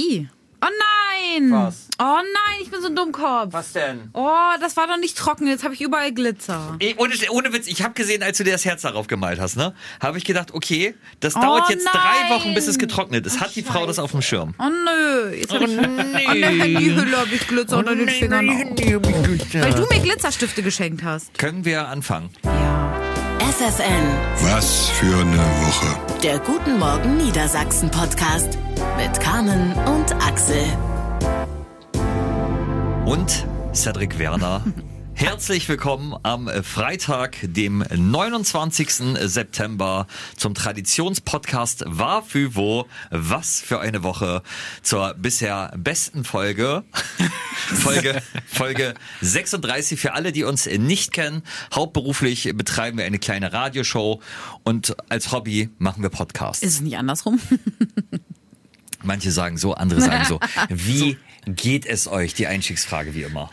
I. Oh nein! Was? Oh nein, ich bin so ein Dummkopf. Was denn? Oh, das war doch nicht trocken. Jetzt habe ich überall Glitzer. Ey, ohne, ohne Witz, ich habe gesehen, als du dir das Herz darauf gemalt hast, ne? Habe ich gedacht, okay, das Oh dauert jetzt drei nein. Wochen, bis es getrocknet ist. Hat die Frau das auf dem Schirm? Oh nö, jetzt habe ich an der Handyhülle habe ich Glitzer unter den Fingern. Weil du mir Glitzerstifte geschenkt hast. Können wir anfangen? FFN, Was für eine Woche. der Guten Morgen Niedersachsen Podcast mit Carmen und Axel. Und Cedric Werner. Herzlich willkommen am Freitag, dem 29. September zum Traditionspodcast War für wo, was für eine Woche zur bisher besten Folge. Folge, Folge 36 für alle, die uns nicht kennen. Hauptberuflich betreiben wir eine kleine Radioshow und als Hobby machen wir Podcasts. Ist es nicht andersrum? Manche sagen so, andere sagen so. Wie geht es euch? Die Einstiegsfrage wie immer.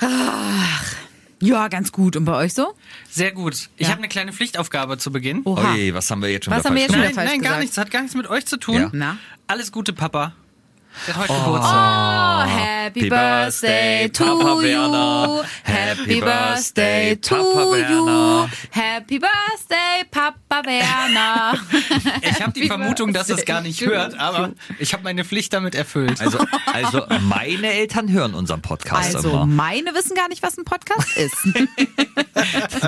Ja, ganz gut. Und bei euch so? Sehr gut. Ich Ja. habe eine kleine Pflichtaufgabe zu Beginn. Oha. Oje, was haben wir jetzt schon Was haben wir jetzt schon nein, nein, gar gesagt. nichts. Hat gar nichts mit euch zu tun. Ja. Na? Alles Gute, Papa. Der hat heute Oh, Geburtstag. happy birthday to Papa you. Happy birthday to Papa you. Happy birthday, Papa Werner. Ich habe die Vermutung, dass es gar nicht hört, aber ich habe meine Pflicht damit erfüllt. Also, also meine Eltern hören unseren Podcast Also, immer. meine wissen gar nicht, was ein Podcast ist.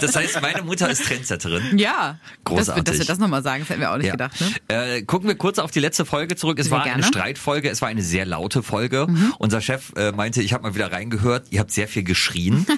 Das heißt, meine Mutter ist Trendsetterin. ja. Großartig. Dass wir, das nochmal sagen, das hätten wir auch nicht Ja. gedacht. Ne? Äh, gucken wir kurz auf die letzte Folge zurück. Es Sehr war eine gerne. Mhm. Streitfolge, es war eine sehr laute Folge. Unser Chef äh, meinte, ich habe mal wieder reingehört, ihr habt sehr viel geschrien.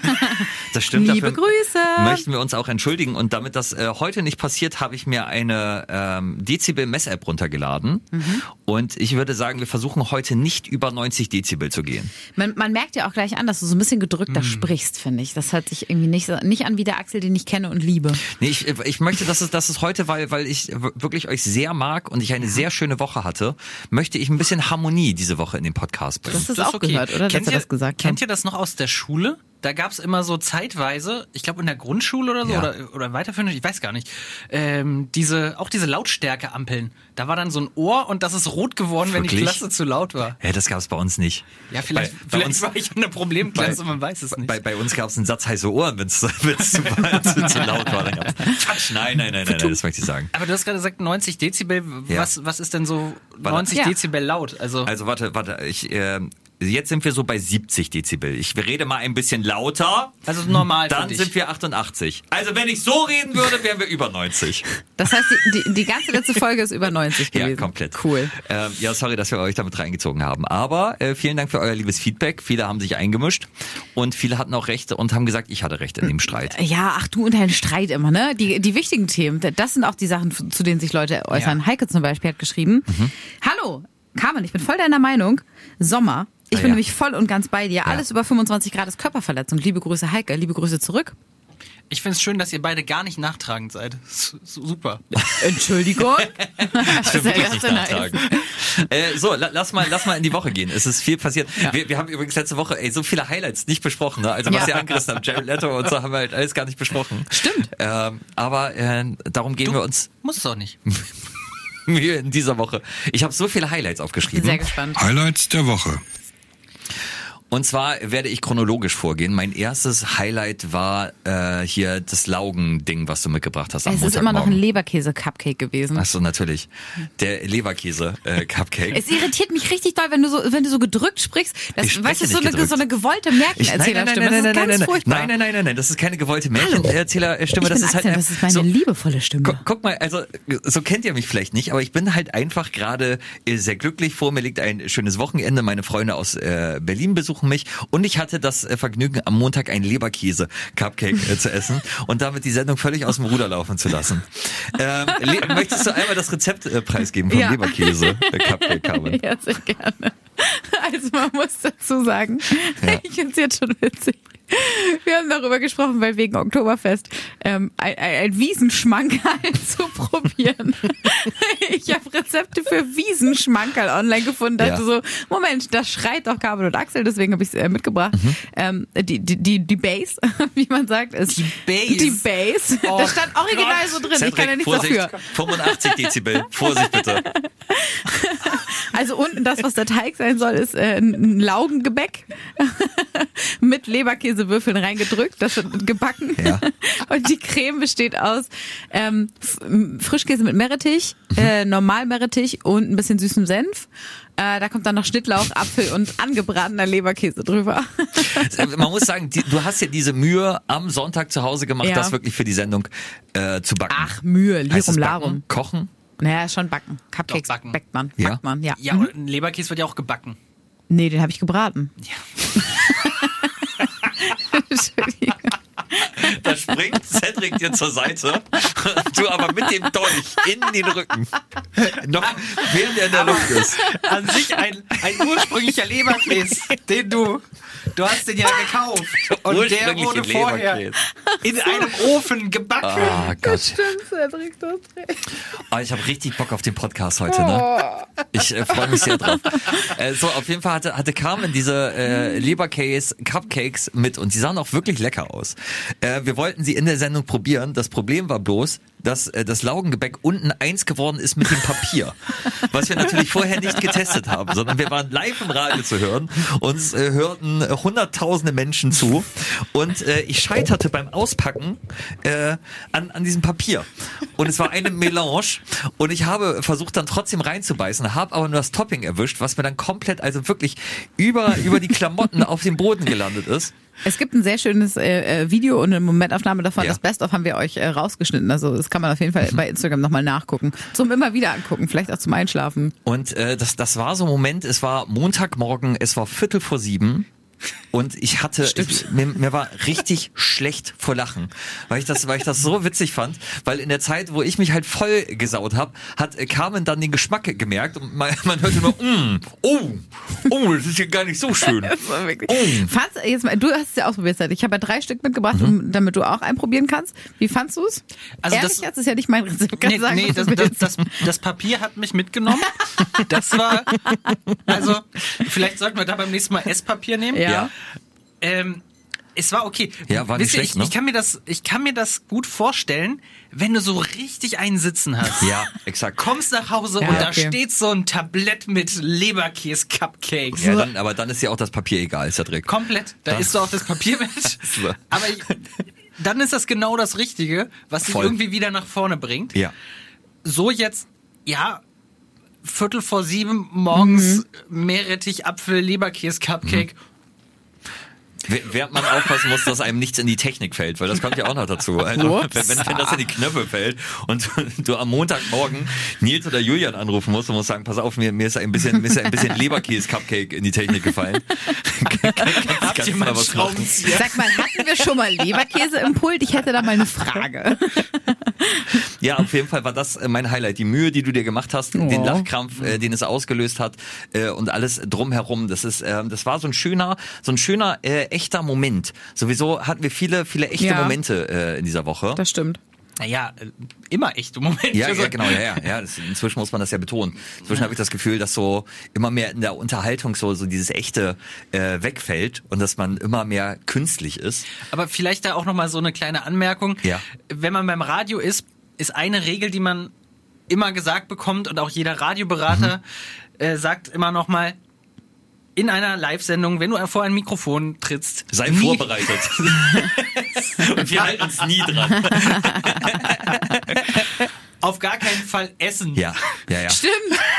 Das stimmt. Liebe dafür Grüße. Möchten wir uns auch entschuldigen. Und damit das äh, heute nicht passiert, habe ich mir eine ähm, Dezibel-Mess-App runtergeladen. Mhm. Und ich würde sagen, wir versuchen heute nicht über 90 Dezibel zu gehen. Man, man merkt ja auch gleich an, dass du so ein bisschen gedrückter sprichst, finde ich. Das hört sich irgendwie nicht, so, nicht an wie der Axel, den ich kenne und liebe. Nee, ich, ich möchte, dass es, dass es heute, weil, weil ich wirklich euch sehr mag und ich eine sehr schöne Woche hatte, möchte ich ein bisschen Harmonie diese Woche in den Podcast bringen. Das ist auch gehört, oder? Kennt dass ihr, das gesagt kennt haben. ihr das noch aus der Schule? Da gab's immer so zeitweise, ich glaube in der Grundschule oder so, Ja. oder, oder weiterführend, ich weiß gar nicht, ähm, diese, auch diese Lautstärke-Ampeln. Da war dann so ein Ohr und das ist rot geworden, wenn die Wirklich? Klasse zu laut war. Ja, das gab es bei uns nicht. Ja, vielleicht, Bei- bei vielleicht uns- war ich in der Problemklasse, man weiß es nicht. Bei, bei uns gab es einen Satz heiße Ohren, wenn es zu, zu, zu laut war. Dann gab's, nein, nein, nein, nein, nein, das möchte ich sagen. Aber du hast gerade gesagt 90 Dezibel. Ja. Was, was ist denn so Warte. 90 Ja. Dezibel laut? Also, Also warte, warte, ich, äh, jetzt sind wir so bei 70 Dezibel. Ich rede mal ein bisschen lauter. also normal Dann sind wir 88. Also wenn ich so reden würde, wären wir über 90. Das heißt, die, die, die ganze letzte Folge ist über 90 gewesen. Ja, komplett. Cool. Ähm, ja, sorry, dass wir euch damit reingezogen haben. Aber äh, vielen Dank für euer liebes Feedback. Viele haben sich eingemischt und viele hatten auch Recht und haben gesagt, ich hatte Recht in dem Streit. Ja, ach du und dein Streit immer, ne? Die, die wichtigen Themen, das sind auch die Sachen, zu denen sich Leute äußern. Ja. Heike zum Beispiel hat geschrieben, Hallo, Carmen, ich bin voll deiner Meinung. Sommer. Ich Ah, bin ja. nämlich voll und ganz bei dir. Alles über 25 Grad ist Körperverletzung. Liebe Grüße, Heike. Liebe Grüße zurück. ich finde es schön, dass ihr beide gar nicht nachtragend seid. Super. Entschuldigung. Ich will wirklich nicht nachtragen. Äh, so, la, lass mal, lass mal in die Woche gehen. Es ist viel passiert. Wir, wir haben übrigens letzte Woche ey, so viele Highlights nicht besprochen. Ne? Also was Ja. ihr angerissen habt, Jared Leto und so haben wir halt alles gar nicht besprochen. Stimmt. Ähm, aber äh, darum geben wir uns Muss es auch nicht. Mühe in dieser Woche. Ich habe so viele Highlights Bin aufgeschrieben. sehr gespannt. Highlights der Woche. Und zwar werde ich chronologisch vorgehen. Mein erstes Highlight war äh, hier das Laugen-Ding, was du mitgebracht hast am Es ist immer noch ein. Leberkäse-Cupcake gewesen. Ach so, natürlich. Der Leberkäse-Cupcake. Es irritiert mich richtig doll, wenn du so, wenn du so gedrückt sprichst. Das, Ich weißt du, so eine, so eine gewollte Märchenerzählerstimme. Das ist ganz nein, furchtbar. nein, nein, nein, nein, nein, das ist keine gewollte Märchenerzählerstimme. Das ist halt das ist meine liebevolle Stimme. Guck, guck mal, also so kennt ihr mich vielleicht nicht, aber ich bin halt einfach gerade äh, sehr glücklich. Vor mir liegt ein schönes Wochenende. Meine Freunde aus äh, Berlin besuchen mich und ich hatte das äh, Vergnügen, am Montag einen Leberkäse-Cupcake äh, zu essen und damit die Sendung völlig aus dem Ruder laufen zu lassen. Ähm, möchtest du einmal das Rezept äh, preisgeben vom Ja. Leberkäse-Cupcake, Carmen? Ja, sehr gerne. Also man muss dazu sagen, Ja. ich finde es jetzt schon witzig. Wir haben darüber gesprochen, weil wegen Oktoberfest ähm, ein, ein, Wiesenschmankerl zu probieren. Ich habe Rezepte für Wiesenschmankerl online gefunden. Dachte Ja. so, Moment, das schreit doch Carmen und Axel, deswegen habe ich es äh, mitgebracht. Mhm. Ähm, die, die, die, die Base, wie man sagt, ist die Base? Die Base. Oh das stand original so drin. ich kann ja nichts Vorsicht, dafür. 85 Dezibel. Vorsicht bitte. Also unten das, was der Teig sein soll, ist äh, ein Laugengebäck mit Leberkäsewürfeln reingedrückt. Das wird gebacken. Ja. Und die Creme besteht aus ähm, Frischkäse mit Meerrettich, äh, normal Meerrettich und ein bisschen süßem Senf. Äh, da kommt dann noch Schnittlauch, Apfel und angebratener Leberkäse drüber. Man muss sagen, die, du hast ja diese Mühe am Sonntag zu Hause gemacht, Ja. das wirklich für die Sendung äh, zu backen. Ach, Mühe, Lirum backen? Larum. Kochen? Naja, schon backen. Cupcakes Doch, backen. backt man. Ja? Backt man, ja. Ja, und ein Leberkäse wird ja auch gebacken. Nee, den habe ich gebraten. Entschuldigung. Da springt Cedric dir zur Seite, du aber mit dem Dolch in den Rücken. Noch während er in der Luft ist. An sich ein, ein ursprünglicher Leberkäse, den du, du hast den ja gekauft. Und der wurde vorher Leberkäse. in einem Ofen gebacken. Ah Gott. Stimmt, Cedric, du hast recht. Ah, ich habe richtig Bock auf den Podcast heute, ne? Ich äh, freue mich sehr drauf. Äh, so, auf jeden Fall hatte, hatte Carmen diese äh, Leberkäse Cupcakes mit und die sahen auch wirklich lecker aus. Äh, wir wollten sie in der Sendung probieren. Das Problem war bloß, dass äh, das Laugengebäck unten eins geworden ist mit dem Papier. Was wir natürlich vorher nicht getestet haben, sondern wir waren live im Radio zu hören. Uns äh, hörten hunderttausende Menschen zu und äh, ich scheiterte beim Auspacken äh, an, an diesem Papier. Und es war eine Melange und ich habe versucht dann trotzdem reinzubeißen, habe aber nur das Topping erwischt, was mir dann komplett, also wirklich über, über die Klamotten auf dem Boden gelandet ist. Es gibt ein sehr schönes äh, äh, Video und eine Momentaufnahme davon. Ja. Das Best-of haben wir euch äh, rausgeschnitten. Also das kann man auf jeden Fall bei Instagram nochmal nachgucken. Zum immer wieder angucken, vielleicht auch zum Einschlafen. Und äh, das, das war so ein Moment, es war Montagmorgen, es war Viertel vor sieben. Und ich hatte, ich, mir, mir war richtig schlecht vor Lachen, weil ich das, weil ich das so witzig fand, weil in der Zeit, wo ich mich halt voll gesaut habe, hat Carmen dann den Geschmack gemerkt und man, man hörte nur, mm, oh, oh, das ist hier gar nicht so schön. Das. Oh. Fandst, jetzt mal, du hast es ja ausprobiert. Ich habe ja drei Stück mitgebracht, Mhm. um, damit du auch einen probieren kannst. Wie fandst du es? Also Ehrlich, das- jetzt ist ja nicht mein Rezept. Nee, sagen, nee das, das, das, das Papier hat mich mitgenommen. Das war, also, vielleicht sollten wir da beim nächsten Mal Esspapier nehmen. Ja. Ja. Ähm, es war okay. Ja, war nicht Wisst ihr, schlecht, ich, ne? ich kann mir das, ich kann mir das gut vorstellen, wenn du so richtig einen Sitzen hast. Ja, exakt. Kommst nach Hause Ja, und da okay. steht so ein Tablett mit Leberkäse-Cupcakes. Ja, dann, aber dann ist ja auch das Papier egal, Cedric. Komplett. Da Das- isst du auch das Papier mit. So. Aber ich, dann ist das genau das Richtige, was dich Voll. irgendwie wieder nach vorne bringt. Ja. So jetzt, ja, Viertel vor sieben morgens Meerrettich, Apfel, Leberkäse, Cupcake. W- Während man aufpassen muss, dass einem nichts in die Technik fällt, weil das kommt ja auch noch dazu. Also, wenn, wenn, das in die Knöpfe fällt und du, am Montagmorgen Nils oder Julian anrufen musst und musst sagen, pass auf, mir, mir ist ein bisschen, mir ist ein bisschen Leberkäse-Cupcake in die Technik gefallen. Kannst ihr du mal mal was machen? Sag mal, hatten wir schon mal Leberkäse im Pult? Ich hätte da mal eine Frage. Ja, auf jeden Fall war das äh, mein Highlight. Die Mühe, die du dir gemacht hast, den Oh. Lachkrampf, äh, den es ausgelöst hat äh, und alles drumherum. Das ist, ähm, das war so ein schöner, so ein schöner äh, echter Moment. Sowieso hatten wir viele, viele echte Ja. Momente äh, in dieser Woche. Das stimmt. Naja, äh, immer echte Momente. Ja, ja, genau, ja, ja. ja das, inzwischen muss man das ja betonen. Inzwischen habe ich das Gefühl, dass so immer mehr in der Unterhaltung so, so dieses Echte äh, wegfällt und dass man immer mehr künstlich ist. Aber vielleicht da auch nochmal so eine kleine Anmerkung. Ja. Wenn man beim Radio ist, ist eine Regel, die man immer gesagt bekommt und auch jeder Radioberater Mhm. äh, sagt immer nochmal, in einer Live-Sendung, wenn du vor ein Mikrofon trittst, Sei nie- vorbereitet. und wir halten uns nie dran. auf gar keinen Fall essen. Ja, ja, ja. Stimmt.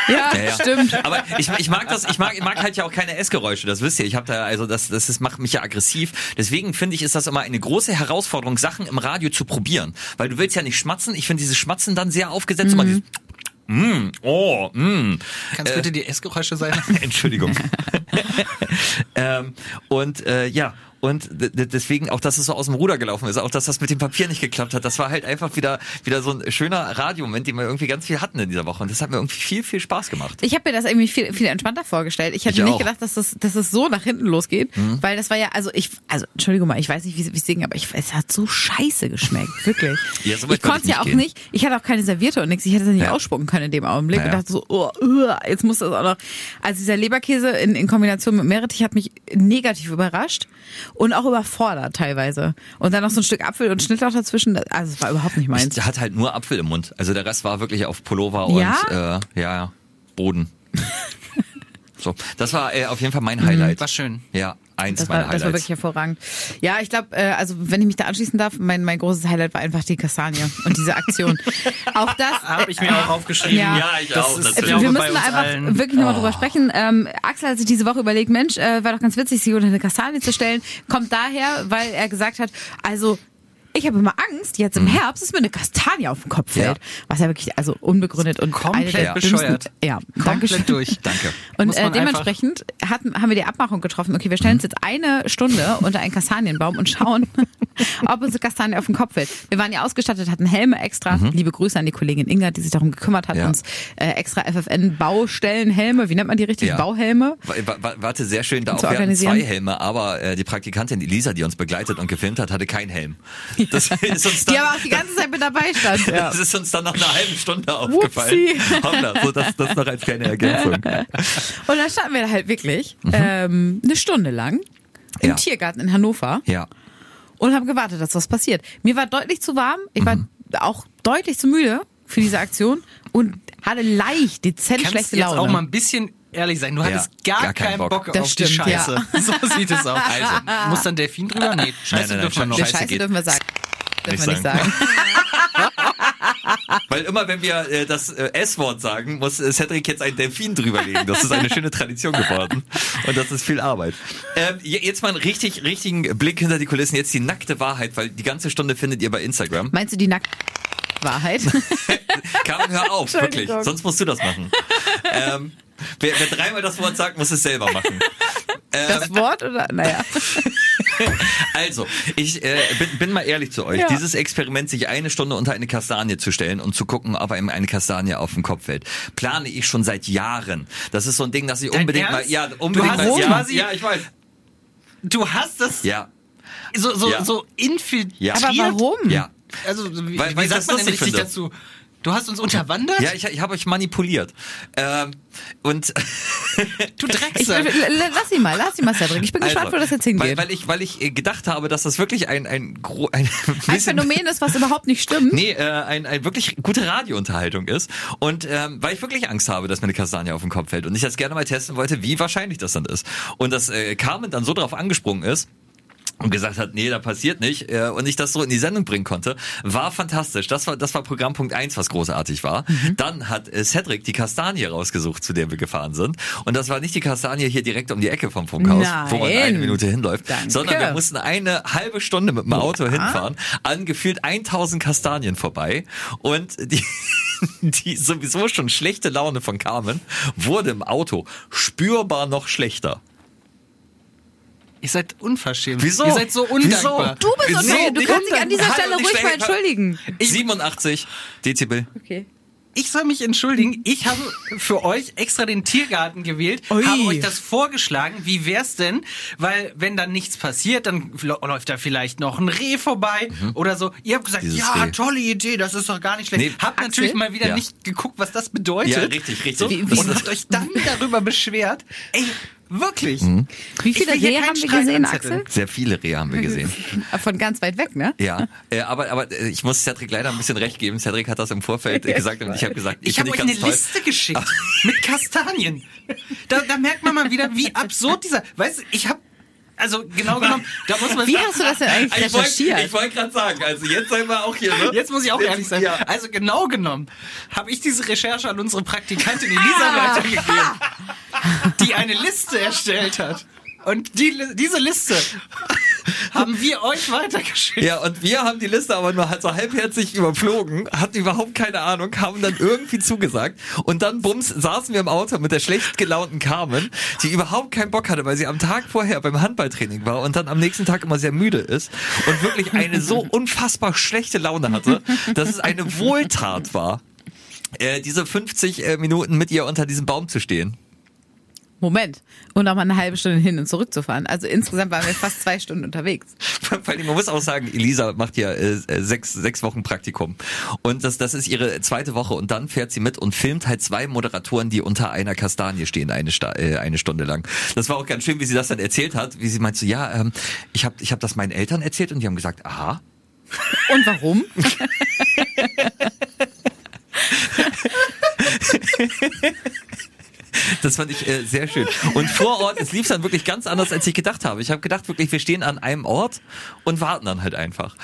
Ja, Ja, ja. stimmt. Aber ich, ich mag das, ich mag, ich mag halt ja auch keine Essgeräusche, das wisst ihr. Ich habe da, also das, das ist, macht mich ja aggressiv. Deswegen finde ich, ist das immer eine große Herausforderung, Sachen im Radio zu probieren. Weil du willst ja nicht schmatzen. Ich finde dieses Schmatzen dann sehr aufgesetzt. Dieses, mm, oh, mm. Kannst bitte die Essgeräusche sein? Entschuldigung. ähm, und äh, ja, und deswegen auch, dass es so aus dem Ruder gelaufen ist, auch dass das mit dem Papier nicht geklappt hat, das war halt einfach wieder wieder so ein schöner Radiomoment, den wir irgendwie ganz viel hatten in dieser Woche. Und das hat mir irgendwie viel, viel Spaß gemacht. Ich habe mir das irgendwie viel, viel entspannter vorgestellt. Ich hätte Ich nicht auch. Mhm. gedacht, dass das, dass es so nach hinten losgeht, weil das war ja, also ich, also Entschuldigung mal, ich weiß nicht, wie wie es singen, aber ich, es hat so scheiße geschmeckt, wirklich. Ja, so ich konnte ich ja auch nicht gehen. nicht, ich hatte auch keine Serviette und nichts, ich hätte es ja nicht Ja. ausspucken können in dem Augenblick Ja, und dachte so, oh, uh, jetzt muss das auch noch. Also dieser Leberkäse in, in Kombination mit Meerrettich hat mich negativ überrascht und auch überfordert teilweise. Und dann noch so ein Stück Apfel und Schnittlauch dazwischen, also es war überhaupt nicht meins. Der hat halt nur Apfel im Mund. Also der Rest war wirklich auf Pullover Ja? und äh, ja, Boden. So, das war äh, auf jeden Fall mein Highlight. War schön. Ja, eins Das meiner war, das war Highlights. wirklich hervorragend. Ja, ich glaube, äh, also wenn ich mich da anschließen darf, mein, mein großes Highlight war einfach die Kastanie und diese Aktion. auch das. Habe ich mir auch aufgeschrieben. Ja. Ja, ich Das auch. ist- natürlich. wir müssen einfach allen. wirklich nochmal drüber sprechen. Ähm, Axel hat sich diese Woche überlegt, Mensch, äh, war doch ganz witzig, sich unter eine Kastanie zu stellen. Kommt daher, weil er gesagt hat, also ich habe immer Angst, jetzt im Herbst, dass mir eine Kastanie auf den Kopf fällt. Mhm. Ja. Was ja wirklich also unbegründet und Komplett bescheuert. dümmsten- Ja, Komplett Dankeschön. durch. Danke. Und äh, dementsprechend hatten, haben wir die Abmachung getroffen, okay, wir stellen uns jetzt eine Stunde unter einen Kastanienbaum und schauen, ob uns eine Kastanie auf den Kopf fällt. Wir waren ja ausgestattet, hatten Helme extra. Liebe Grüße an die Kollegin Inga, die sich darum gekümmert hat, Mhm. Ja. uns äh, extra FFN-Baustellenhelme, wie nennt man die richtig? Ja. Bauhelme. Wa- wa- wa- Warte, sehr schön. Da auch wir hatten zwei Helme, aber äh, die Praktikantin Elisa, die uns begleitet und gefilmt hat, hatte keinen Helm. Das ist uns dann, Die aber auch die ganze Zeit mit dabei stand. Das ist uns dann nach einer halben Stunde aufgefallen. Hoppla, so das, das noch als kleine Ergänzung. Und dann standen wir halt wirklich ähm, eine Stunde lang im Mhm. Ja. Tiergarten in Hannover. Ja. und habe gewartet, dass was passiert. Mir war deutlich zu warm, ich war Mhm. auch deutlich zu müde für diese Aktion und hatte leicht, dezent Kannst schlechte jetzt Laune. auch mal ein bisschen ehrlich sein. Du hattest gar, gar keinen Bock. Bock, auf die stimmt, Scheiße. So sieht es aus. Also. Muss dann Delfin drüber? Nee, Scheiße nein, nein, dürfen wir noch. Der Scheiße Scheiße dürfen wir sagen. Dürfen Nicht wir nicht sagen. Weil immer, wenn wir äh, das äh, S-Wort sagen, muss äh, Cedric jetzt ein Delfin drüberlegen. Das ist eine schöne Tradition geworden. Und das ist viel Arbeit. Ähm, je- jetzt mal einen richtig, richtigen Blick hinter die Kulissen. Jetzt die nackte Wahrheit, weil die ganze Stunde findet ihr bei Instagram. Meinst du die nackte Wahrheit? Karin, hör auf, wirklich. Sonst musst du das machen. ähm, wer, wer dreimal das Wort sagt, muss es selber machen. Das Wort oder? Naja. Also, ich äh, bin, bin mal ehrlich zu euch. Ja. Dieses Experiment, sich eine Stunde unter eine Kastanie zu stellen und zu gucken, ob einem eine Kastanie auf den Kopf fällt, plane ich schon seit Jahren. Das ist so ein Ding, dass ich Dein unbedingt mal, Ernst? ja, unbedingt Du mal, hast ja, quasi- ja, ich weiß. Du hast das Ja, so, so, Ja. so infiltriert. Aber warum? ja. Also, wie, Weil- wie sagt das man denn richtig finde. dazu? Du hast uns unterwandert? Ja, ich, ich habe euch manipuliert. Ähm, und du Drecksack. lass ihn mal, lass ihn mal, Cedric. Ich bin gespannt, wo das jetzt hingeht. Also, Weil, weil ich, weil ich gedacht habe, dass das wirklich ein, ein, ein, ein Phänomen ist, was überhaupt nicht stimmt. Nee, äh, ein, ein wirklich gute Radiounterhaltung ist. Und ähm, weil ich wirklich Angst habe, dass mir eine Kastanie auf den Kopf fällt und ich das gerne mal testen wollte, wie wahrscheinlich das dann ist. Und dass äh, Carmen dann so drauf angesprungen ist, und gesagt hat, nee, da passiert nicht äh, und ich das so in die Sendung bringen konnte, war fantastisch. Das war das war Programmpunkt eins, was großartig war. Mhm. Dann hat äh, Cedric die Kastanie rausgesucht, zu der wir gefahren sind und das war nicht die Kastanie hier direkt um die Ecke vom Funkhaus, wo man Nein. eine Minute hinläuft, Danke. sondern wir mussten eine halbe Stunde mit dem Auto hinfahren, an gefühlt 1000 Kastanien vorbei und die die sowieso schon schlechte Laune von Carmen wurde im Auto spürbar noch schlechter. Ihr seid unverschämt. Wieso? Ihr seid so undankbar. Du bist Wieso? unverschämt. Du Nicht kannst dich an dieser Hallo, Stelle ruhig mal entschuldigen. 87 Dezibel. Okay. Ich soll mich entschuldigen. Ich habe für euch extra den Tiergarten gewählt, Ui. habe euch das vorgeschlagen. Wie wär's denn? Weil wenn dann nichts passiert, dann läuft da vielleicht noch ein Reh vorbei oder so. Ihr habt gesagt, Dieses ja, Reh. tolle Idee, das ist doch gar nicht schlecht. Nee. habt Axel? natürlich mal wieder Ja. nicht geguckt, was das bedeutet. Ja, richtig, richtig. So, Wie- wie- und habt euch dann darüber beschwert. Ey, wirklich. Wie Ich viele Rehe haben wir gesehen. Axel? Sehr viele Rehe haben wir gesehen. Von ganz weit weg, ne? Ja, äh, aber, aber äh, ich muss Cedric leider ein bisschen recht geben. Cedric hat das im Vorfeld äh, gesagt und ich habe gesagt, Ich finde habe euch eine toll. Liste geschickt mit Kastanien. Da, da merkt man mal wieder, wie absurd dieser. Weißt du, ich habe also genau genommen, da muss man Wie sagen, hast du das denn eigentlich Ich wollte recherchiert? ich wollt gerade sagen, also jetzt seien wir auch hier, ne? Jetzt muss ich auch Jetzt- ehrlich sein. Ja. Also genau genommen habe ich diese Recherche an unsere Praktikantin Elisa Ah. weitergegeben, die eine Liste erstellt hat. Und die, diese Liste haben wir euch weitergeschickt. Ja, und wir haben die Liste aber nur halt so halbherzig überflogen, hatten überhaupt keine Ahnung, haben dann irgendwie zugesagt und dann bums saßen wir im Auto mit der schlecht gelaunten Carmen, die überhaupt keinen Bock hatte, weil sie am Tag vorher beim Handballtraining war und dann am nächsten Tag immer sehr müde ist und wirklich eine so unfassbar schlechte Laune hatte, dass es eine Wohltat war, äh, diese 50 äh, Minuten mit ihr unter diesem Baum zu stehen. Moment. Und auch mal eine halbe Stunde hin und zurück zu fahren. Also insgesamt waren wir fast zwei Stunden unterwegs. Vor allem, man muss auch sagen, Elisa macht ja äh, äh, sechs, sechs Wochen Praktikum. Und das, das ist ihre zweite Woche. Und dann fährt sie mit und filmt halt zwei Moderatoren, die unter einer Kastanie stehen, eine, Sta äh, eine Stunde lang. Das war auch ganz schön, wie sie das dann erzählt hat. Wie sie meint so, ja, ähm, ich habe ich hab das meinen Eltern erzählt und die haben gesagt, aha. Und warum? Das fand ich äh, sehr schön. Und vor Ort, es lief dann wirklich ganz anders, als ich gedacht habe. Ich habe gedacht, wirklich, wir stehen an einem Ort und warten dann halt einfach.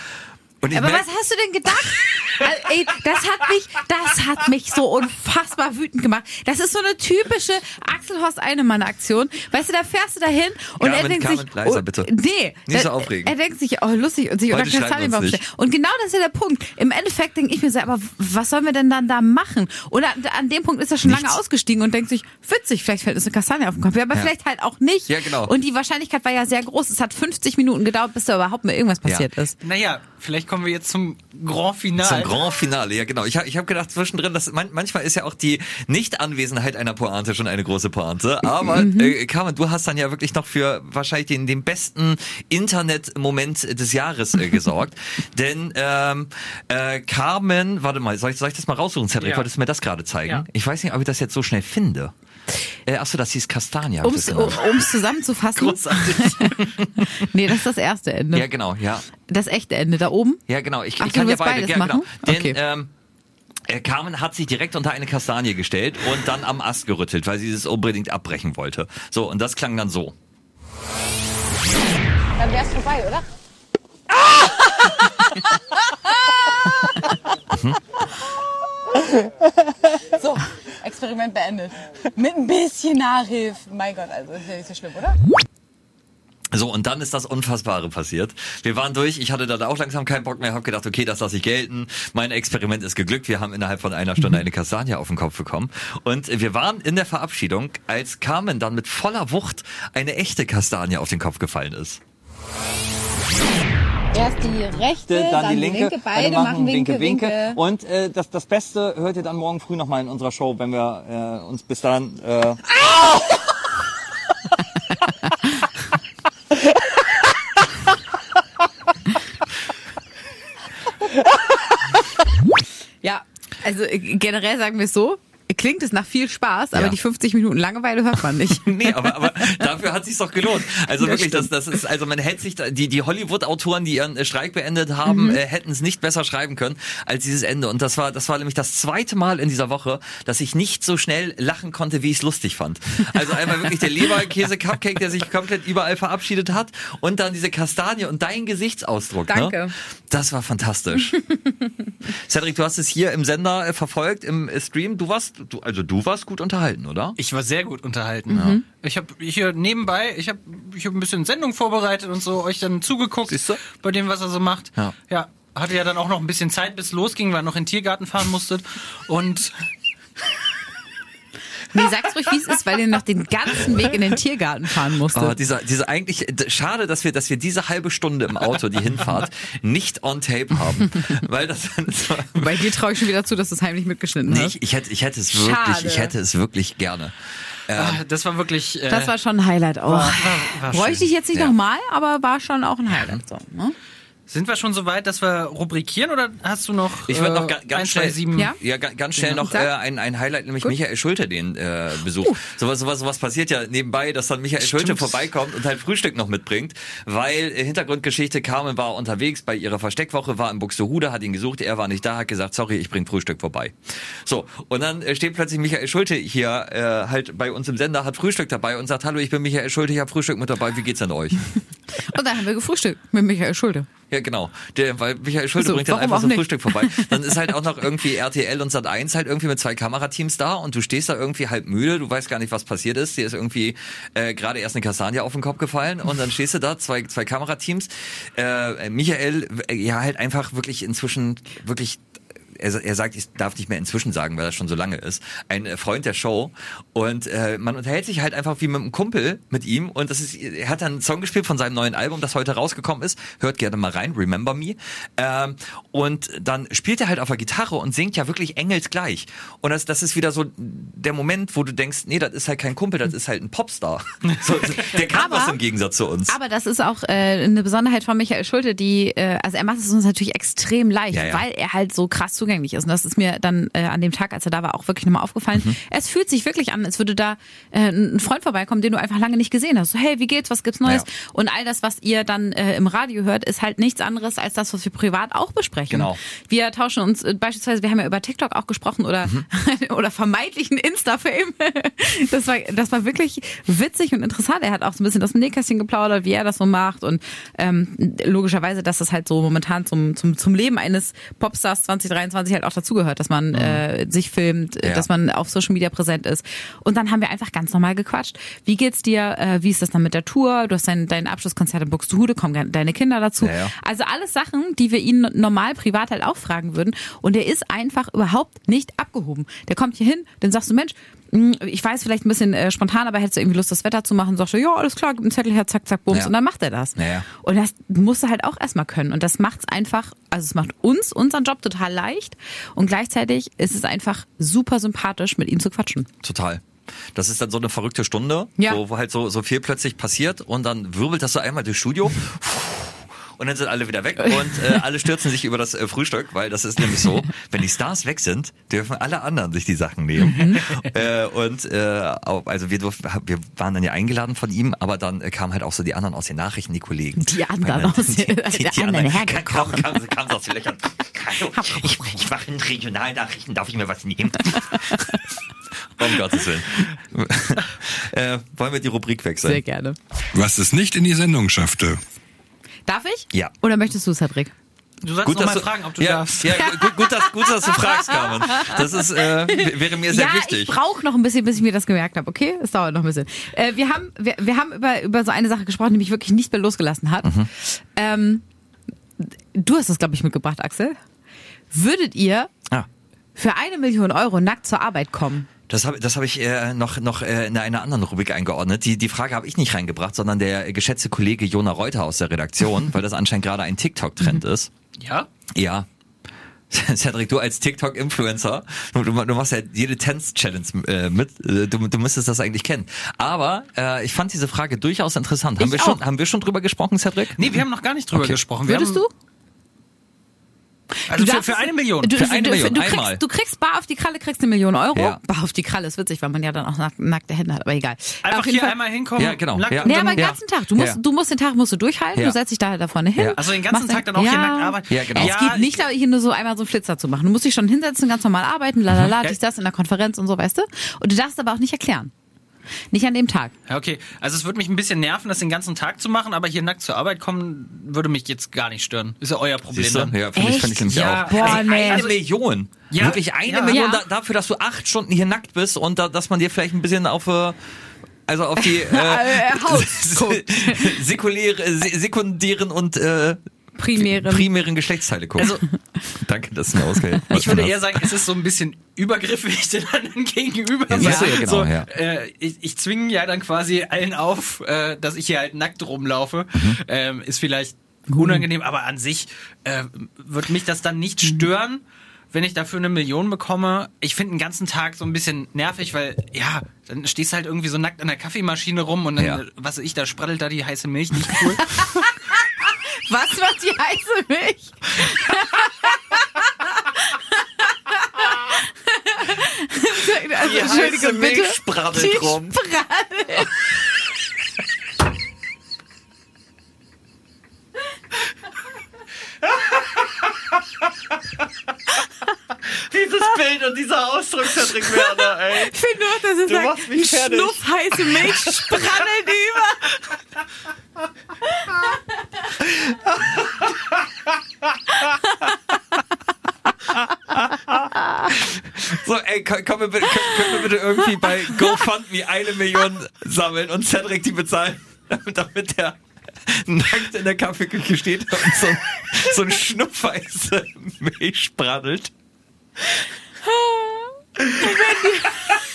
Und ich Aber was hast du denn gedacht? Also, ey, das hat mich, das hat mich so unfassbar wütend gemacht. Das ist so eine typische Axel Horst Einemann Aktion. Weißt du, da fährst du dahin und Carmen, er denkt Carmen, sich, leiser oh, bitte. nee, Nicht so da- aufregen. Er denkt sich, oh lustig und sich Heute unter Kastanienbaum uns stellen. nicht. Und genau das ist ja der Punkt. Im Endeffekt denke ich mir so, aber was sollen wir denn dann da machen? Oder an, dem Punkt ist er schon Nichts. lange ausgestiegen und denkt sich, witzig, vielleicht fällt uns eine Kastanie auf den Kopf. Ja, aber Ja. vielleicht halt auch nicht. Ja, genau. Und die Wahrscheinlichkeit war ja sehr groß. Es hat 50 Minuten gedauert, bis da überhaupt mal irgendwas Ja. passiert ist. Naja, vielleicht kommen wir jetzt zum Grand Finale. Zum Grand Finale, ja genau. Ich habe ich hab gedacht zwischendrin, dass man, manchmal ist ja auch die Nicht-Anwesenheit einer Pointe schon eine große Pointe. Aber Mhm. äh, Carmen, du hast dann ja wirklich noch für wahrscheinlich den, den besten Internet-Moment des Jahres äh, gesorgt. Denn ähm, äh, Carmen, warte mal, soll ich, soll ich das mal raussuchen, Cedric? Ja. Wolltest du mir das gerade zeigen? Ja. Ich weiß nicht, ob ich das jetzt so schnell finde. Äh, achso, das hieß das genannt. ums zusammenzufassen. Großartig. Nee, das ist das erste Ende. ja, genau, ja. Das echte Ende da oben. Ja, genau. Ich, Ach, ich du kann ja beide. beides ja, genau. machen? Denn Okay. ähm, äh, Carmen hat sich direkt unter eine Kastanie gestellt und dann am Ast gerüttelt, weil sie es unbedingt abbrechen wollte. So, und das klang dann so. Dann wär's vorbei, oder? so, Experiment beendet. Mit ein bisschen Nachhilfe. Mein Gott, also ist ja nicht so schlimm, oder? So, und dann ist das Unfassbare passiert. Wir waren durch, ich hatte da auch langsam keinen Bock mehr, habe gedacht, okay, das lasse ich gelten. Mein Experiment ist geglückt. Wir haben innerhalb von einer Stunde eine Kastanie auf den Kopf bekommen. Und wir waren in der Verabschiedung, als Carmen dann mit voller Wucht eine echte Kastanie auf den Kopf gefallen ist. Erst die rechte, dann, die linke, beide machen Winke, Winke. Und äh, das, das Beste hört ihr dann morgen früh nochmal in unserer Show, wenn wir äh, uns bis dahin... Äh, Ja, also äh, generell sagen wir es so. Klingt es nach viel Spaß, aber Ja. die 50 Minuten Langeweile hört man nicht. Nee, aber, aber dafür hat sich's doch gelohnt. Also Das wirklich, das, das ist, also man hätte sich, da, die, die Hollywood-Autoren, die ihren äh, Streik beendet haben, äh, hätten es nicht besser schreiben können als dieses Ende. Und das war, das war nämlich das zweite Mal in dieser Woche, dass ich nicht so schnell lachen konnte, wie ich es lustig fand. Also einmal wirklich der Leberkäse-Cupcake, der sich komplett überall verabschiedet hat und dann diese Kastanie und dein Gesichtsausdruck. Ne? Danke. Das war fantastisch. Cedric, du hast es hier im Sender äh, verfolgt, im äh, Stream. Du warst, du, also du warst gut unterhalten, oder? Ich war sehr gut unterhalten. Ich habe hier nebenbei, ich habe ich hab ein bisschen Sendung vorbereitet und so euch dann zugeguckt Siehst du? bei dem, was er so macht. Ja. ja. Hatte ja dann auch noch ein bisschen Zeit, bis es losging, weil ihr noch in den Tiergarten fahren musstet. Und Nee, sag's ruhig, wie es ist, weil ihr noch den ganzen Weg in den Tiergarten fahren musstet. Oh, dieser, dieser eigentlich, schade, dass wir, dass wir diese halbe Stunde im Auto, die Hinfahrt, nicht on tape haben. Weil das, das war, Bei dir traue ich schon wieder zu, dass du es heimlich mitgeschnitten nee, hast. ich, ich hätte, ich hätte es wirklich, Schade. ich hätte es wirklich gerne. ah, das war wirklich. Äh, Das war schon ein Highlight auch. war- war Bräuchte schön. ich jetzt nicht Ja. nochmal, aber war schon auch ein Highlight. So, ne? Sind wir schon so weit, dass wir rubrikieren oder hast du noch, Ich würde noch äh, ga- ganz 1, schnell, 2, 7? Ja? ja, ga- ganz schnell noch äh, ein, ein Highlight, nämlich Michael Schulte den äh, Besuch. Sowas, sowas, sowas passiert ja nebenbei, dass dann Michael Schulte Stimmt. vorbeikommt und halt Frühstück noch mitbringt, weil äh, Hintergrundgeschichte, Carmen war unterwegs bei ihrer Versteckwoche, war in Buxtehude, hat ihn gesucht, er war nicht da, hat gesagt, sorry, ich bring Frühstück vorbei. So, und dann äh, steht plötzlich Michael Schulte hier äh, halt bei uns im Sender, hat Frühstück dabei und sagt, hallo, ich bin Michael Schulte, ich habe Frühstück mit dabei, wie geht's denn euch? Und dann haben wir gefrühstückt mit Michael Schulte. Ja, genau. Der, weil Michael Schulte So, bringt dann einfach so ein? Frühstück vorbei. Dann ist halt auch noch irgendwie RTL und Sat1 halt irgendwie mit zwei Kamerateams da und du stehst da irgendwie halb müde, du weißt gar nicht, was passiert ist. Dir ist irgendwie äh, gerade erst eine Kastanie auf den Kopf gefallen und dann stehst du da, zwei, zwei Kamerateams. Äh, Michael, ja halt einfach wirklich inzwischen wirklich er, er sagt, ich darf nicht mehr inzwischen sagen, weil das schon so lange ist, ein äh, Freund der Show und äh, man unterhält sich halt einfach wie mit einem Kumpel mit ihm und das ist, er hat dann einen Song gespielt von seinem neuen Album, das heute rausgekommen ist, hört gerne mal rein, Remember Me ähm, und dann spielt er halt auf der Gitarre und singt ja wirklich engelsgleich und das, das ist wieder so der Moment, wo du denkst, nee, das ist halt kein Kumpel, das ist halt ein Popstar. So, der kann Aber- was im Gegensatz zu uns. Aber das ist auch äh, eine Besonderheit von Michael Schulte, die, äh, also er macht es uns natürlich extrem leicht, Ja, ja. weil er halt so krass zugewandt zugänglich ist. Und das ist mir dann äh, an dem Tag, als er da war, auch wirklich nochmal aufgefallen. Es fühlt sich wirklich an, als würde da äh, ein Freund vorbeikommen, den du einfach lange nicht gesehen hast. So, hey, wie geht's, was gibt's Neues? Ja. Und all das, was ihr dann äh, im Radio hört, ist halt nichts anderes als das, was wir privat auch besprechen. Genau. Wir tauschen uns äh, beispielsweise, wir haben ja über TikTok auch gesprochen oder, Mhm. oder vermeintlichen Insta-Fame. Das war, das war wirklich witzig und interessant. Er hat auch so ein bisschen das Nähkästchen geplaudert, wie er das so macht und ähm, logischerweise, dass das halt so momentan zum, zum, zum Leben eines Popstars 2023 halt auch dazugehört, dass man äh, sich filmt, äh, Mhm. Ja. dass man auf Social Media präsent ist. Und dann haben wir einfach ganz normal gequatscht. Wie geht's dir? Äh, wie ist das dann mit der Tour? Du hast dein, dein Abschlusskonzert in Buxtehude, kommen deine Kinder dazu. Ja, ja. Also alles Sachen, die wir ihn normal privat halt auch fragen würden. Und er ist einfach überhaupt nicht abgehoben. Der kommt hier hin, dann sagst du, Mensch, ich weiß vielleicht ein bisschen äh, spontan, aber hättest du irgendwie Lust, das Wetter zu machen? Sagst du, ja, alles klar, gib einen Zettel her, zack, zack, bums. Ja. Und dann macht er das. Ja. Und das musst du halt auch erstmal können. Und das macht's einfach, also es macht uns, unseren Job total leicht. Und gleichzeitig ist es einfach super sympathisch, mit ihm zu quatschen. Total. Das ist dann so eine verrückte Stunde, Ja. wo, wo halt so, so viel plötzlich passiert und dann wirbelt das so einmal durchs Studio. Und dann sind alle wieder weg und äh, alle stürzen sich über das äh, Frühstück, weil das ist nämlich so, wenn die Stars weg sind, dürfen alle anderen sich die Sachen nehmen. Mhm. äh, und äh, also wir durften, wir waren dann ja eingeladen von ihm, aber dann äh, kamen halt auch so die anderen aus den Nachrichten, die Kollegen. Die anderen Weil, aus den- der anderen kamen, hergekommen. kamen, kamen so aus den Löchern. Hallo, ich, ich mache in Regionalnachrichten, darf ich mir was nehmen? um Gottes Willen. äh, wollen wir die Rubrik wechseln? Sehr gerne. Was es nicht in die Sendung schaffte. Darf ich? Ja. Oder möchtest du, Cedric? Du sollst Gut, noch mal du, fragen, ob du ja, darfst. Ja, gut, gut, dass, gut, dass du fragst, Carmen. Das ist, äh, wäre mir sehr ja, wichtig. ich brauche noch ein bisschen, bis ich mir das gemerkt habe, okay? Es dauert noch ein bisschen. Äh, wir haben, wir, wir haben über, über so eine Sache gesprochen, die mich wirklich nicht mehr losgelassen hat. Mhm. Ähm, du hast das, glaube ich, mitgebracht, Axel. Würdet ihr ah. für eine Million Euro nackt zur Arbeit kommen? Das habe das hab ich äh, noch, noch äh, in einer anderen Rubrik eingeordnet. Die, die Frage habe ich nicht reingebracht, sondern der geschätzte Kollege Jona Reuter aus der Redaktion, weil das anscheinend gerade ein TikTok-Trend ist. Ja? Ja. Cedric, du als TikTok-Influencer, du, du machst ja jede Tanz-Challenge äh, mit, äh, du, du müsstest das eigentlich kennen. Aber äh, ich fand diese Frage durchaus interessant. Haben Ich wir, schon, auch. haben wir schon drüber gesprochen, Cedric? Nee, wir haben noch gar nicht drüber Okay. gesprochen. Wir Würdest haben, du? Also Du für, darfst- für eine Million. Du, Für eine du, Million, du, einmal. kriegst, du kriegst bar auf die Kralle, kriegst eine Million Euro. Ja. Bar auf die Kralle ist witzig, weil man ja dann auch nack, nackte Hände hat, aber egal. Einfach auf jeden hier Fall, einmal hinkommen. Ja, genau. nackt Ja. Nee, aber den Ja. ganzen Tag. Du musst, Ja. du musst den Tag musst du durchhalten, Ja. du setzt dich da, da vorne hin. Ja. Also den ganzen Tag dann auch hier nackt arbeiten? Ja, genau. Es Ja, geht nicht, da hier nur so einmal so einen Flitzer zu machen. Du musst dich schon hinsetzen, ganz normal arbeiten, lalala, Ja. dies, das in der Konferenz und so, weißt du? Und du darfst aber auch nicht erklären. Nicht an dem Tag. Ja, okay. Also es würde mich ein bisschen nerven, das den ganzen Tag zu machen, aber hier nackt zur Arbeit kommen, würde mich jetzt gar nicht stören. Ist ja euer Problem dann. Ja, finde ich, Echt? find ich nämlich Ja. auch. Boah, also nee. eine Million. Ja. Wirklich eine Ja. Million Ja. da, dafür, dass du acht Stunden hier nackt bist und da, dass man dir vielleicht ein bisschen auf äh, also auf die äh, Haut sekuläre, se- sekundären und äh, Primären. primären Geschlechtsteile guckt. Also- Danke, dass du mir ausgehst. Ich würde eher sagen, es ist so ein bisschen übergriffig den anderen gegenüber. Ja, du, ja, genau, so, ja. Äh, ich, ich zwinge ja dann quasi allen auf, äh, dass ich hier halt nackt rumlaufe. Mhm. Ähm, ist vielleicht unangenehm, aber an sich äh, wird mich das dann nicht stören, wenn ich dafür eine Million bekomme. Ich finde den ganzen Tag so ein bisschen nervig, weil ja, dann stehst du halt irgendwie so nackt an der Kaffeemaschine rum und dann, Ja. äh, was weiß ich, da spraddelt da die heiße Milch, nicht cool. Was macht die heiße Milch? also, Die heiße Milch bitte. spraddelt die rum. Spraddelt. Dieses Bild und dieser Ausdruck, Cedric Werner, ey. Ich finde nur, dass es Du machst mich fertig. Schnuff heiße Milch spraddelt über. So, ey, komm, wir bitte- können, können wir bitte irgendwie bei GoFundMe eine Million sammeln und Cedric die bezahlen, damit, der nackt in der Kaffeeküche steht und so, so ein Schnupfweiße Milch spraddelt.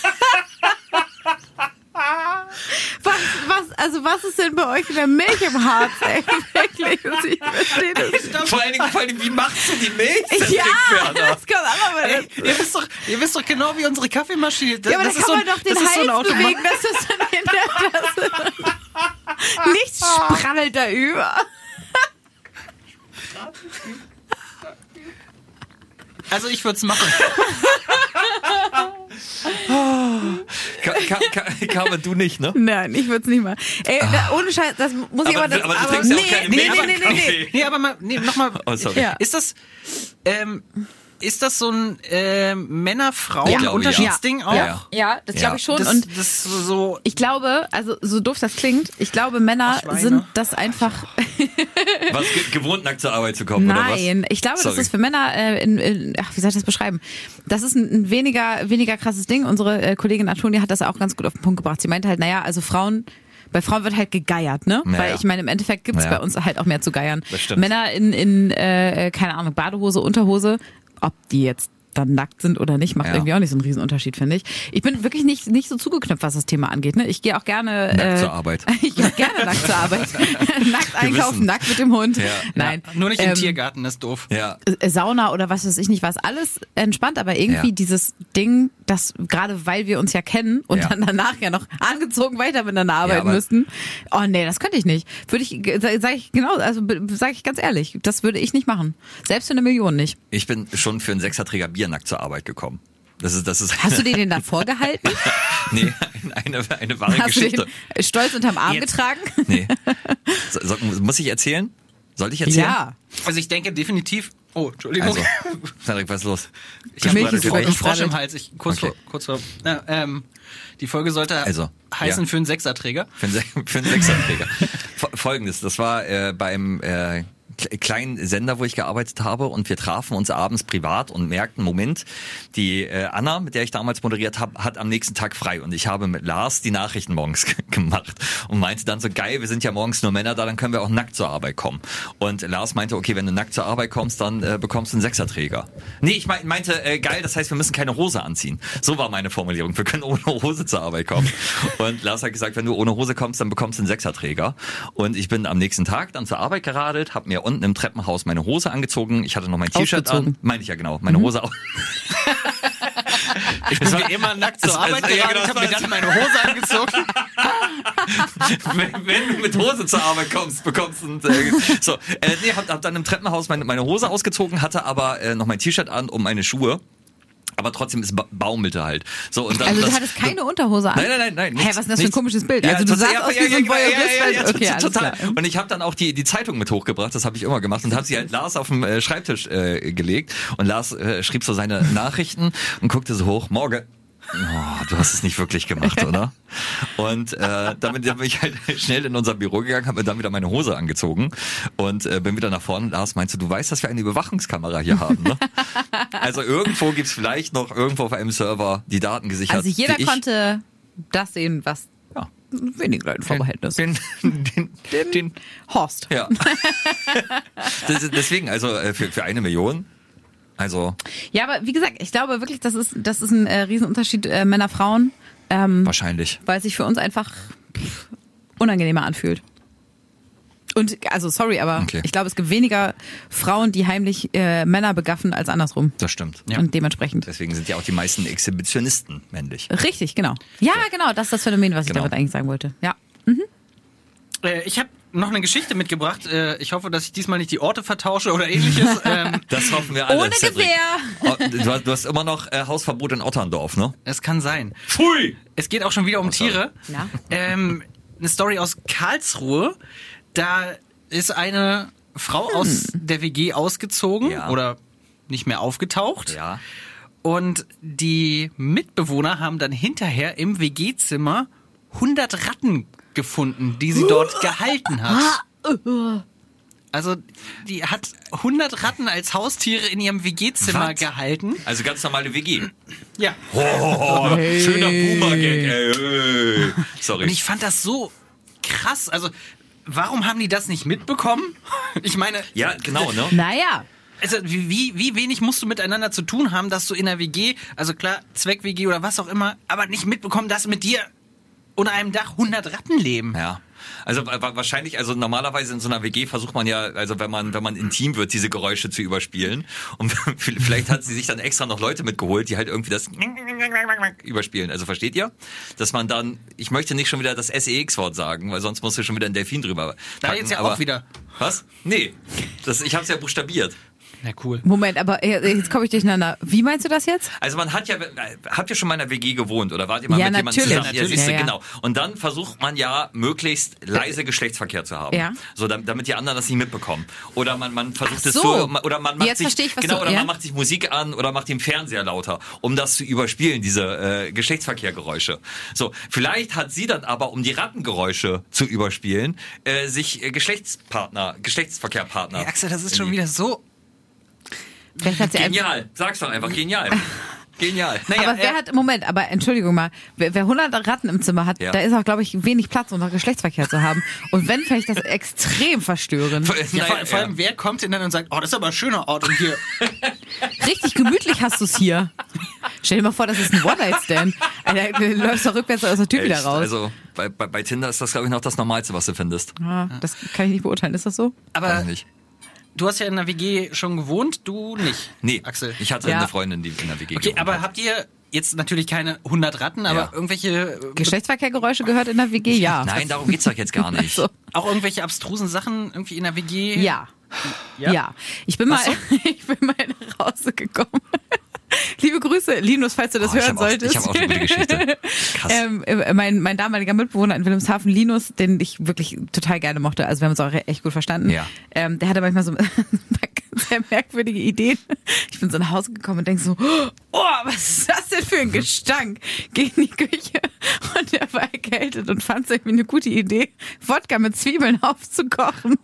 Was, was, also was ist denn bei euch in der Milch im Harz, ey? Wirklich, ich verstehe das nicht. Vor allen Dingen, vor allen Dingen, wie machst du die Milch, Cedric Ja, das kommt auch mal Ey, ihr, wisst doch, ihr wisst doch genau wie unsere Kaffeemaschine. Das, Ja, aber da das kann ist man so ein- doch den das so Hals Automat. bewegen, dass es dann in der Tasse Nichts spraddelt da über. Also ich würde es machen. Ka Ka Ka Carmen, du nicht, ne? Nein, ich würde es nicht mal. Ey, da, ohne Scheiß, das muss ich Aber- aber. Das, aber du trinkst ja auch nee, keine nee, nee, nee, nee, Kaffee. Nee, aber mal, nee, nochmal. Oh, sorry. Ja. Ist das, ähm, ist das so ein äh, Männer-Frauen-Unterschiedsding ja. auch? Ja. Ja, das Ja. glaube ich schon. Das, und das ist so. ich glaube, also so doof das klingt, ich glaube, Männer Ach, Schweine. sind das einfach. Was ge gewohnt, nackt zur Arbeit zu kommen, oder was? Nein, ich glaube, Sorry. das ist für Männer, äh, in, in, ach, wie soll ich das beschreiben? Das ist ein, ein weniger, weniger krasses Ding. Unsere äh, Kollegin Antonia hat das auch ganz gut auf den Punkt gebracht. Sie meinte halt, naja, also Frauen, bei Frauen wird halt gegeiert, ne? Naja. Weil ich meine, im Endeffekt gibt's Naja. bei uns halt auch mehr zu geiern. Das stimmt. Männer in, in äh, keine Ahnung, Badehose, Unterhose, ob die jetzt dann nackt sind oder nicht, macht Ja. irgendwie auch nicht so einen Riesenunterschied, finde ich. Ich bin wirklich nicht, nicht so zugeknüpft, was das Thema angeht. Ne? Ich gehe auch gerne Nackt äh, zur Arbeit. Ich gehe gerne nackt zur Arbeit. nackt einkaufen, wissen. nackt mit dem Hund. Ja. Nein. Nur nicht im Ähm, Tiergarten, das ist doof. Ja. äh, Sauna oder was weiß ich nicht was, alles entspannt, aber irgendwie Ja. dieses Ding, das gerade weil wir uns ja kennen und Ja. dann danach ja noch angezogen weiter miteinander arbeiten müssten. Oh nee, das könnte ich nicht. Würde ich, sage ich genau, also sage ich ganz ehrlich, das würde ich nicht machen. Selbst für eine Million nicht. Ich bin schon für einen Sechserträger Bier nackt zur Arbeit gekommen. Das ist, das ist. Hast du dir den dann vorgehalten? nee, eine, eine wahre Hast du Geschichte. den stolz unterm Arm Jetzt. getragen? Nee. So, so, muss ich erzählen? Soll ich erzählen? Ja. Also ich denke definitiv. Oh, Entschuldigung. Also, Cedric, was ist los? ich habe einen Frosch im. Hals. Ich, kurz Okay. vor, kurz vor. Ja, ähm, die Folge sollte Also, heißen ja. für einen Sechserträger. Für einen, Se- für einen Sechserträger. Fo- Folgendes, das war äh, beim äh, kleinen Sender, wo ich gearbeitet habe und wir trafen uns abends privat und merkten, Moment, die äh, Anna, mit der ich damals moderiert habe, hat am nächsten Tag frei und ich habe mit Lars die Nachrichten morgens gemacht und meinte dann so, geil, wir sind ja morgens nur Männer da, dann können wir auch nackt zur Arbeit kommen. Und Lars meinte, okay, wenn du nackt zur Arbeit kommst, dann äh, bekommst du einen Sechserträger. Nee, ich mein, meinte, äh, geil, das heißt, wir müssen keine Hose anziehen. So war meine Formulierung. Wir können ohne Hose zur Arbeit kommen. Und Lars hat gesagt, wenn du ohne Hose kommst, dann bekommst du einen Sechserträger. Und ich bin am nächsten Tag dann zur Arbeit geradelt, habe mir unten im Treppenhaus meine Hose angezogen. Ich hatte noch mein T-Shirt an. Meine ich ja genau, meine Hose auch. Ich bin wie immer nackt zur Arbeit es- ja, genau, ich habe mir dann meine Hose angezogen. wenn, wenn du mit Hose zur Arbeit kommst, bekommst du einen, äh, so. Äh, nee, hab, hab dann im Treppenhaus meine, meine Hose ausgezogen, hatte aber äh, noch mein T-Shirt an und meine Schuhe. Aber trotzdem ist ba baumelte halt. So, und dann, Also du das- hattest keine Unterhose an? Nein, nein, nein, nein. Hä, was ist das für ein komisches Bild? Also du total- sahst aus wie so ein Voyeurist. Okay, alles total. klar. Und ich habe dann auch die, die Zeitung mit hochgebracht, das habe ich immer gemacht und habe sie halt Lars auf dem äh, Schreibtisch äh, gelegt und Lars äh, schrieb so seine Nachrichten und guckte so hoch, morgen. Oh, du hast es nicht wirklich gemacht, oder? Und äh, damit bin ich halt schnell in unser Büro gegangen, habe mir dann wieder meine Hose angezogen und äh, bin wieder nach vorne. Lars meinte, du weißt, dass wir eine Überwachungskamera hier haben, ne? Also irgendwo gibt's vielleicht noch irgendwo auf einem Server die Daten gesichert. Also jeder konnte das sehen, was Ja. wenig Leuten vorbehalten ist. Den, den, den, den, Horst. ja. das deswegen, also äh, für, für eine Million, also Ja, aber wie gesagt, ich glaube wirklich, das ist, das ist ein äh, Riesenunterschied äh, Männer-Frauen, ähm, wahrscheinlich. weil es sich für uns einfach pff, unangenehmer anfühlt. Und also sorry, aber Okay. ich glaube, es gibt weniger Frauen, die heimlich äh, Männer begaffen als andersrum. Das stimmt. Und dementsprechend. Deswegen sind ja auch die meisten Exhibitionisten männlich. Richtig, genau. Ja, genau, das ist das Phänomen, was ich Genau. damit eigentlich sagen wollte. Ja. Äh, ich habe noch eine Geschichte mitgebracht. Äh, ich hoffe, dass ich diesmal nicht die Orte vertausche oder ähnliches. ähm, Das hoffen wir alle. Ohne Cedric. Gewehr. Oh, Du hast, du hast immer noch äh, Hausverbot in Otterndorf, ne? es kann sein. Pfui! Es geht auch schon wieder um Tiere. Na? Ähm, eine Story aus Karlsruhe. Da ist eine Frau aus der WG ausgezogen Ja. oder nicht mehr aufgetaucht. Ja. Und die Mitbewohner haben dann hinterher im WG-Zimmer 100 Ratten gefunden, die sie dort gehalten hat. Also die hat 100 Ratten als Haustiere in ihrem WG-Zimmer Was? gehalten. Also ganz normale WG. Ja. Oh, schöner Boomer-Gag, ey. Sorry. Und ich fand das so krass. Also warum haben die das nicht mitbekommen? Ich meine, ja, genau, ne? Naja. also wie, wie, wie wenig musst du miteinander zu tun haben, dass du in der WG, also klar, Zweck-WG oder was auch immer, aber nicht mitbekommen, dass mit dir unter einem Dach 100 Ratten leben. Ja. Also wa- wa- wahrscheinlich, also normalerweise in so einer WG versucht man ja, also wenn man, wenn man intim wird, diese Geräusche zu überspielen. Und vielleicht hat sie sich dann extra noch Leute mitgeholt, die halt irgendwie das überspielen. Also versteht ihr? Dass man dann, ich möchte nicht schon wieder das SEX-Wort sagen, weil sonst musst du schon wieder ein Delfin drüber. Da packen, jetzt ja aber- auch wieder. Was? Nee. Das, ich hab's ja buchstabiert. Na cool. Moment, aber äh, jetzt komme ich durcheinander. Wie meinst du das jetzt? Also man hat ja, habt ihr schon mal in einer WG gewohnt oder wart ihr mal Ja, mit jemandem natürlich. zusammen? Ja, siehst du, Ja, ja. genau. Und dann versucht man ja möglichst leise Geschlechtsverkehr zu haben. Ja. So, damit, die anderen das nicht mitbekommen. Oder man, man versucht es so. so, oder man macht Jetzt sich, verstehe ich, was genau, du- oder ja. man macht sich Musik an oder macht den Fernseher lauter, um das zu überspielen, diese äh, Geschlechtsverkehrgeräusche. So, vielleicht hat sie dann aber, um die Rattengeräusche zu überspielen, äh, sich äh, Geschlechtspartner, Geschlechtsverkehrpartner. Hey, Axel, das ist schon wieder so. Vielleicht hat sie Genial. Sag's doch einfach, genial. Genial. Naja, aber wer er- hat, Moment, aber Entschuldigung mal, wer, wer 100 Ratten im Zimmer hat, Ja. da ist auch, glaube ich, wenig Platz, um noch Geschlechtsverkehr zu haben. Und wenn, fände ich das extrem verstörend. Ja, vor, Naja, vor allem, wer kommt denn dann und sagt, oh, das ist aber ein schöner Ort und hier. Richtig gemütlich hast du es hier. Stell dir mal vor, das ist ein One-Night-Stand. Alter, du läufst doch rückwärts aus der Tür wieder Echt? raus. Also bei, bei, bei Tinder ist das, glaube ich, noch das Normalste, was du findest. Ah, das kann ich nicht beurteilen. Ist das so? Weiß Aber ich nicht. Du hast ja in der WG schon gewohnt, du nicht. Nee, Axel. Ich hatte Ja. eine Freundin, die in der WG Okay, gewohnt aber hat. habt ihr jetzt natürlich keine 100 Ratten, aber Ja. irgendwelche äh, Geschlechtsverkehrgeräusche gehört in der WG? Ja. Nein, darum geht's doch jetzt gar nicht. So. auch irgendwelche abstrusen Sachen irgendwie in der WG? Ja. Ja? Ja. Ich bin mal, ich bin mal nach Hause gekommen. Liebe Grüße, Linus, falls du das Oh, ich hören hab auch- solltest. ich hab auch eine gute Geschichte. Krass. Ähm, äh, mein, mein damaliger Mitbewohner in Wilhelmshaven, Linus, den ich wirklich total gerne mochte, also wir haben uns auch echt gut verstanden. Ja. Ähm, der hatte manchmal so ein paar sehr merkwürdige Ideen. Ich bin so nach Hause gekommen und denk so, oh, was ist das denn für ein Gestank? Geh in die Küche und er war erkältet und fand es irgendwie eine gute Idee, Wodka mit Zwiebeln aufzukochen.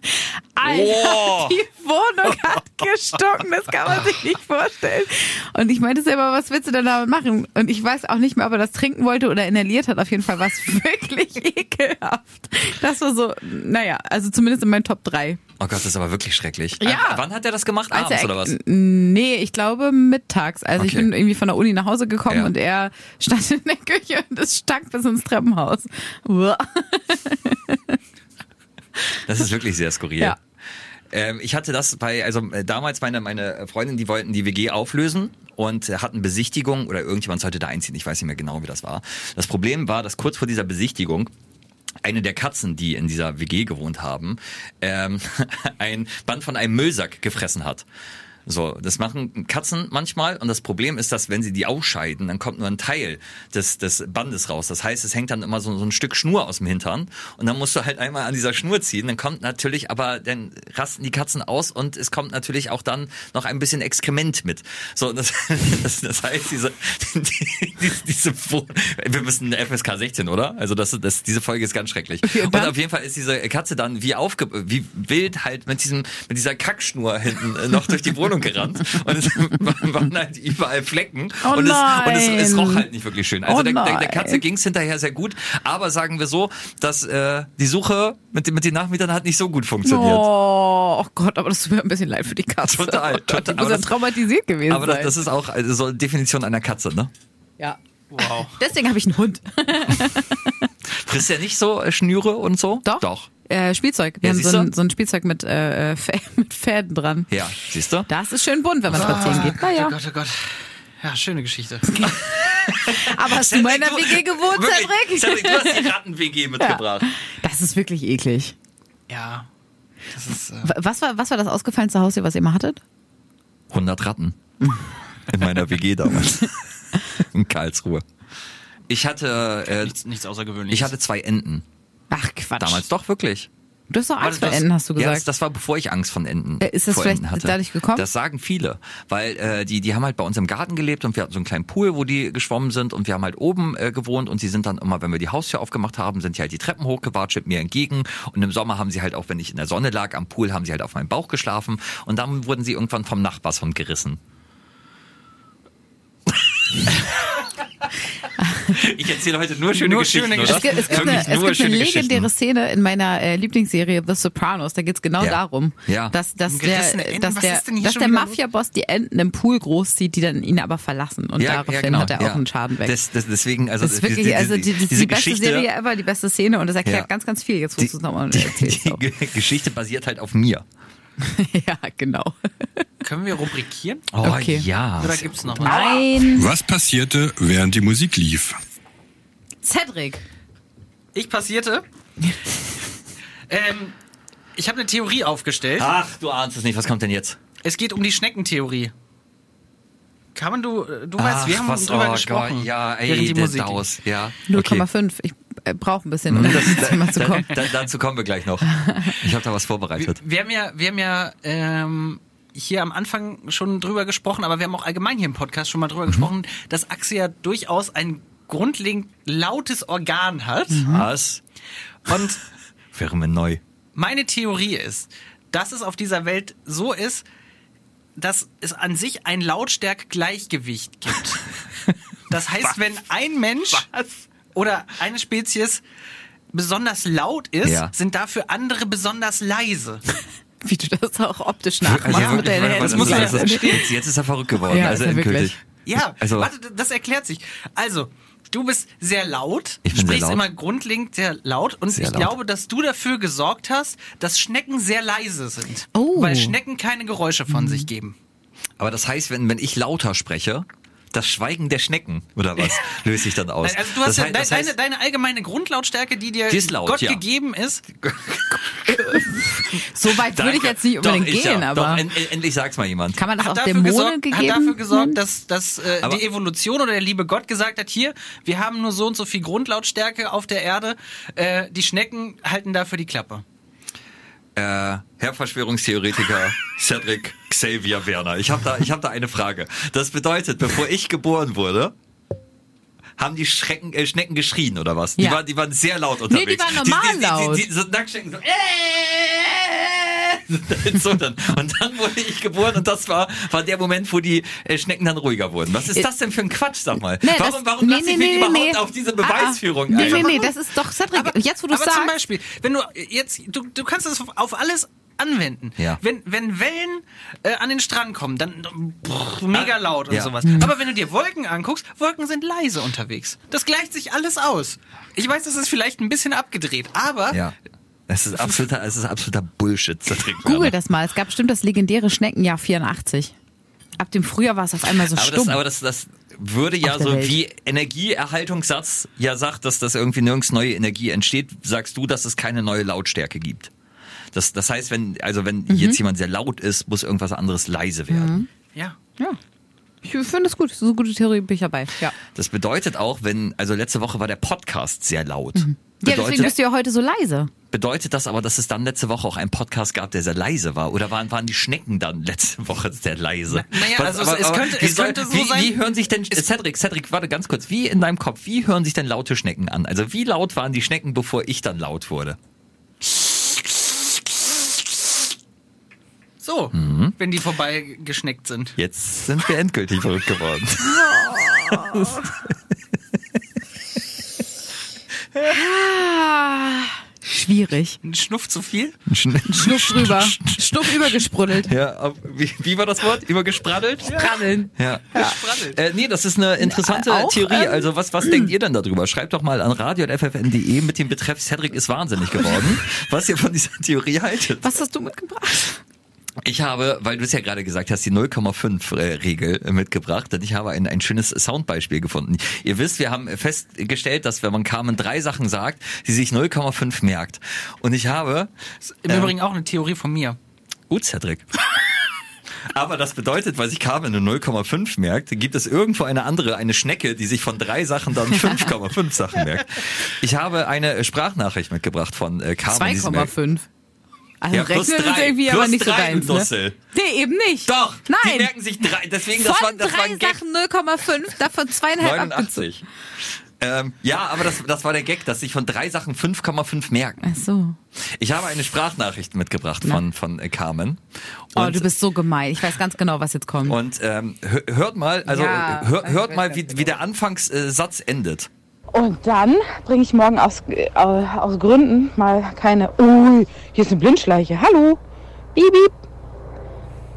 Alter, Oh. die Wohnung hat gestunken, das kann man sich nicht vorstellen. Und ich meinte selber, was willst du denn damit machen? Und ich weiß auch nicht mehr, ob er das trinken wollte oder inhaliert hat. Auf jeden Fall war es wirklich ekelhaft. Das war so, naja, also zumindest in meinen Top 3. Oh Gott, das ist aber wirklich schrecklich. Ja. Äh, wann hat er das gemacht? Als Abends er- oder was? Nee, ich glaube mittags. Also ich Okay. bin irgendwie von der Uni nach Hause gekommen Ja. und er stand in der Küche und es stank bis ins Treppenhaus. Das ist wirklich sehr skurril. Ja. Ähm, ich hatte das bei, also äh, damals meine, meine Freundin, die wollten die WG auflösen und äh, hatten Besichtigung oder irgendjemand sollte da einziehen. Ich weiß nicht mehr genau, wie das war. Das Problem war, dass kurz vor dieser Besichtigung eine der Katzen, die in dieser WG gewohnt haben, ähm, ein Band von einem Müllsack gefressen hat. So, das machen Katzen manchmal und das Problem ist, dass wenn sie die ausscheiden, dann kommt nur ein Teil des, des Bandes raus. Das heißt, es hängt dann immer so, so ein Stück Schnur aus dem Hintern und dann musst du halt einmal an dieser Schnur ziehen. Dann kommt natürlich, aber dann rasten die Katzen aus und es kommt natürlich auch dann noch ein bisschen Exkrement mit. So, das, das, das heißt, diese, die, diese, wir müssen FSK 16, oder? Also das, das, diese Folge ist ganz schrecklich. Und auf jeden Fall ist diese Katze dann wie aufge, wie wild halt mit diesem, mit dieser Kackschnur hinten noch durch die Wohnung gerannt und es waren halt überall Flecken Oh und, es, und es, es roch halt nicht wirklich schön. Also Oh der, der, der. Katze ging es hinterher sehr gut, aber sagen wir so, dass äh, die Suche mit, den- mit den Nachmietern hat nicht so gut funktioniert. Oh, oh Gott, aber das tut mir ein bisschen leid für die Katze. Total, total. Die muss Aber ja das- traumatisiert gewesen Aber das, sein. das ist auch also so eine Definition einer Katze, ne? ja. Wow. Deswegen habe ich einen Hund. Frisst er nicht so äh, Schnüre und so? Doch. Doch. Äh, Spielzeug. Wir Ja, haben so siehst ein, du? so ein Spielzeug mit, äh, Fä- mit Fäden dran. Ja, siehst du? Das ist schön bunt, wenn man spazieren geht. Oh Naja. Gott, oh Gott. Ja, schöne Geschichte. Aber hast du mal in der Du- WG gewohnt, wirklich, Cedric? Cedric, du hast die Ratten-WG mitgebracht. Das ist wirklich eklig. Ja. Das ist. Äh, Was war, was war das ausgefallenste Haustier, was ihr mal hattet? 100 Ratten. In meiner WG damals. In Karlsruhe. Ich hatte, äh, nichts, nichts Außergewöhnliches. ich hatte zwei Enten. Ach, Quatsch. Damals doch wirklich. Du hast doch Angst vor Enten, hast du Ja, das, gesagt. das war bevor ich Angst von Enten. Äh, ist das vor vielleicht Enten hatte. dadurch gekommen? Das sagen viele, weil äh, die die haben halt bei uns im Garten gelebt und wir hatten so einen kleinen Pool, wo die geschwommen sind und wir haben halt oben äh, gewohnt und sie sind dann immer, wenn wir die Haustür aufgemacht haben, sind die halt die Treppen hochgewatscht mir entgegen und im Sommer haben sie halt auch, wenn ich in der Sonne lag am Pool, haben sie halt auf meinem Bauch geschlafen und dann wurden sie irgendwann vom Nachbarshund gerissen. Ich erzähle heute nur schöne Nur Geschichten, schöne oder? Es gibt, es gibt, eine, es gibt eine legendäre Geschichten. Szene in meiner äh, Lieblingsserie The Sopranos. Da geht's genau Ja. darum, Ja. dass, dass der, Enten? dass der, dass der? Mafia-Boss die Enten im Pool großzieht, die dann ihn aber verlassen. Und daraufhin hat er auch genau, ja. einen Schaden weg. Das, das, deswegen, also das ist wirklich, also die, die, diese die beste Geschichte, Serie ever, die beste Szene und das erklärt Ja. ganz, ganz viel. Jetzt die, musst du es nochmal die, erzählen. die Ge- Geschichte basiert halt auf mir. ja, genau. Können wir rubrikieren? Oh Okay. ja. Oder gibt's noch was? Nein, Was passierte, während die Musik lief? Cedric. Ich passierte. ähm, ich habe eine Theorie aufgestellt. Ach, du ahnst es nicht. Was kommt denn jetzt? Es geht um die Schneckentheorie. Kann man du, du weißt, wir haben was, drüber oh gesprochen. Gott, ja, ey, während die Musik Daus, ja. Okay. 0,5. Ich äh, brauche ein bisschen, um das, ins Thema zu kommen. Da, dazu kommen wir gleich noch. Ich habe da was vorbereitet. Wir haben ja, wir haben ja ähm, hier am Anfang schon drüber gesprochen, aber wir haben auch allgemein hier im Podcast schon mal drüber Mhm. gesprochen, dass Axel ja durchaus ein grundlegend lautes Organ hat. Mhm. Was? Und Wäre mir neu. meine Theorie ist, dass es auf dieser Welt so ist, dass es an sich ein Lautstärke-Gleichgewicht gibt. Das heißt, wenn ein Mensch oder eine Spezies besonders laut ist, Ja. sind dafür andere besonders leise. Wie du das auch optisch nachmachst Also mit deinen Händen. das muss ist- jetzt, jetzt ist er verrückt geworden. Ja, also endgültig. Ja, Also- warte, das erklärt sich. Also, du bist sehr laut, Ich bin sehr sprichst laut. immer grundlegend sehr laut und Sehr ich laut. glaube, dass du dafür gesorgt hast, dass Schnecken sehr leise sind. Oh. Weil Schnecken keine Geräusche von sich geben. Aber das heißt, wenn, wenn ich lauter spreche, das Schweigen der Schnecken oder was löse ich dann aus? Also du hast das ja heißt, das deine, heißt, deine allgemeine Grundlautstärke, die dir Die laut, Gott ja. gegeben ist. So weit würde ich jetzt nicht unbedingt Doch, ich gehen, ja. aber Doch, en, en, endlich sag's mal jemand. kann man das auch Hat dafür, Dämonen gesorgt, gegeben? hat dafür gesorgt, nennen? dass, dass äh, die Evolution oder der liebe Gott gesagt hat, hier, wir haben nur so und so viel Grundlautstärke auf der Erde, äh, die Schnecken halten dafür die Klappe. Äh, Herr Verschwörungstheoretiker Cedric Xavier Werner, ich habe da, ich hab da eine Frage. Das bedeutet, bevor ich geboren wurde, haben die Schrecken, äh, Schnecken geschrien oder was? Die, Ja. waren, die waren sehr laut unterwegs. die waren normal die, die, laut. Die, die, die, so Nacktschnecken so. Äh, so dann. Und dann wurde ich geboren und das war, war der Moment, wo die äh, Schnecken dann ruhiger wurden. Was ist das denn für ein Quatsch, sag mal? Nee, warum das- warum nee, lasse nee, ich mich nee, überhaupt nee. auf diese Ah, ah. Beweisführung Nee, ein? nee, nee, das ist doch Cedric. jetzt, wo du aber sagst. zum Beispiel, wenn du jetzt, du, du kannst das auf, alles anwenden. Ja. Wenn, wenn Wellen äh, an den Strand kommen, dann brrr, mega laut und Ja. sowas. Aber wenn du dir Wolken anguckst, Wolken sind leise unterwegs. Das gleicht sich alles aus. Ich weiß, das ist vielleicht ein bisschen abgedreht, aber Ja. Es ist absoluter, es ist absoluter Bullshit, Google das mal. Es gab bestimmt das legendäre Schneckenjahr 84. Ab dem Frühjahr war es auf einmal so Aber stumm. das, aber das, das würde ja so Welt. wie Energieerhaltungssatz ja sagt, dass das irgendwie nirgends neue Energie entsteht, sagst du, dass es keine neue Lautstärke gibt. Das, das heißt, wenn, also wenn Mhm. jetzt jemand sehr laut ist, muss irgendwas anderes leise werden. ja. ja. Ich finde es gut. So eine gute Theorie bin ich dabei. Ja. Das bedeutet auch, wenn, also letzte Woche war der Podcast sehr laut. Mhm. Ja, deswegen Bedeutet, bist du ja heute so leise. bedeutet das aber, dass es dann letzte Woche auch einen Podcast gab, der sehr leise war? Oder waren, waren die Schnecken dann letzte Woche sehr leise? Na- naja, also es- es könnte- wie es könnte so wie, sein- Wie hören sich denn, Cedric, Cedric, warte ganz kurz, wie in deinem Kopf, wie hören sich denn laute Schnecken an? Also wie laut waren die Schnecken, bevor ich dann laut wurde? So, Mhm. wenn die vorbei geschneckt sind. Jetzt sind wir endgültig verrückt geworden. Schwierig. Ein Schnuff zu viel? Schnuff drüber. Schnuff übergesprudelt. Ja, wie, wie war das Wort? Übergespraddelt? Spradeln. Ja. Spraddelt. Äh, nee, das ist eine interessante Auch, Theorie. ähm, Also was, was denkt ihr denn darüber? Schreibt doch mal an radio.ffn.de mit dem Betreff Cedric ist wahnsinnig geworden, was ihr von dieser Theorie haltet. Was hast du mitgebracht? Ich habe, weil du es ja gerade gesagt hast, die 0,5-Regel mitgebracht und ich habe ein, ein schönes Soundbeispiel gefunden. Ihr wisst, wir haben festgestellt, dass wenn man Carmen drei Sachen sagt, sie sich 0,5 merkt. Und ich habe... Im Übrigen auch eine Theorie von mir. Uh, Cedric. Aber das bedeutet, weil sich Carmen nur 0,5 merkt, gibt es irgendwo eine andere, eine Schnecke, die sich von drei Sachen dann 5,5 Sachen merkt. Ich habe eine Sprachnachricht mitgebracht von äh, Carmen. die sie merkt. 2,5. Also Ja, rechnen ist drei. irgendwie Plus aber nicht so drei, deins, du ne? Dussel. Nee, eben nicht. Doch, die Nein. merken sich drei. Deswegen, das Von war, das war drei ein Gag. Sachen 0,5, davon zweieinhalb abgezogen. 89. Ähm, ja, aber das, das war der Gag, dass sich von drei Sachen 5,5 merken. Ach so. Ich habe eine Sprachnachricht mitgebracht von, von äh, Carmen. Oh, Und- du bist so gemein. Ich weiß ganz genau, was jetzt kommt. Und ähm, hö- hört mal, also Ja, hör, hört mal, wie, genau. wie der Anfangssatz endet. Und dann bringe ich morgen aus, äh, aus Gründen mal keine. Ui, hier ist eine Blindschleiche. Hallo. Piep, piep.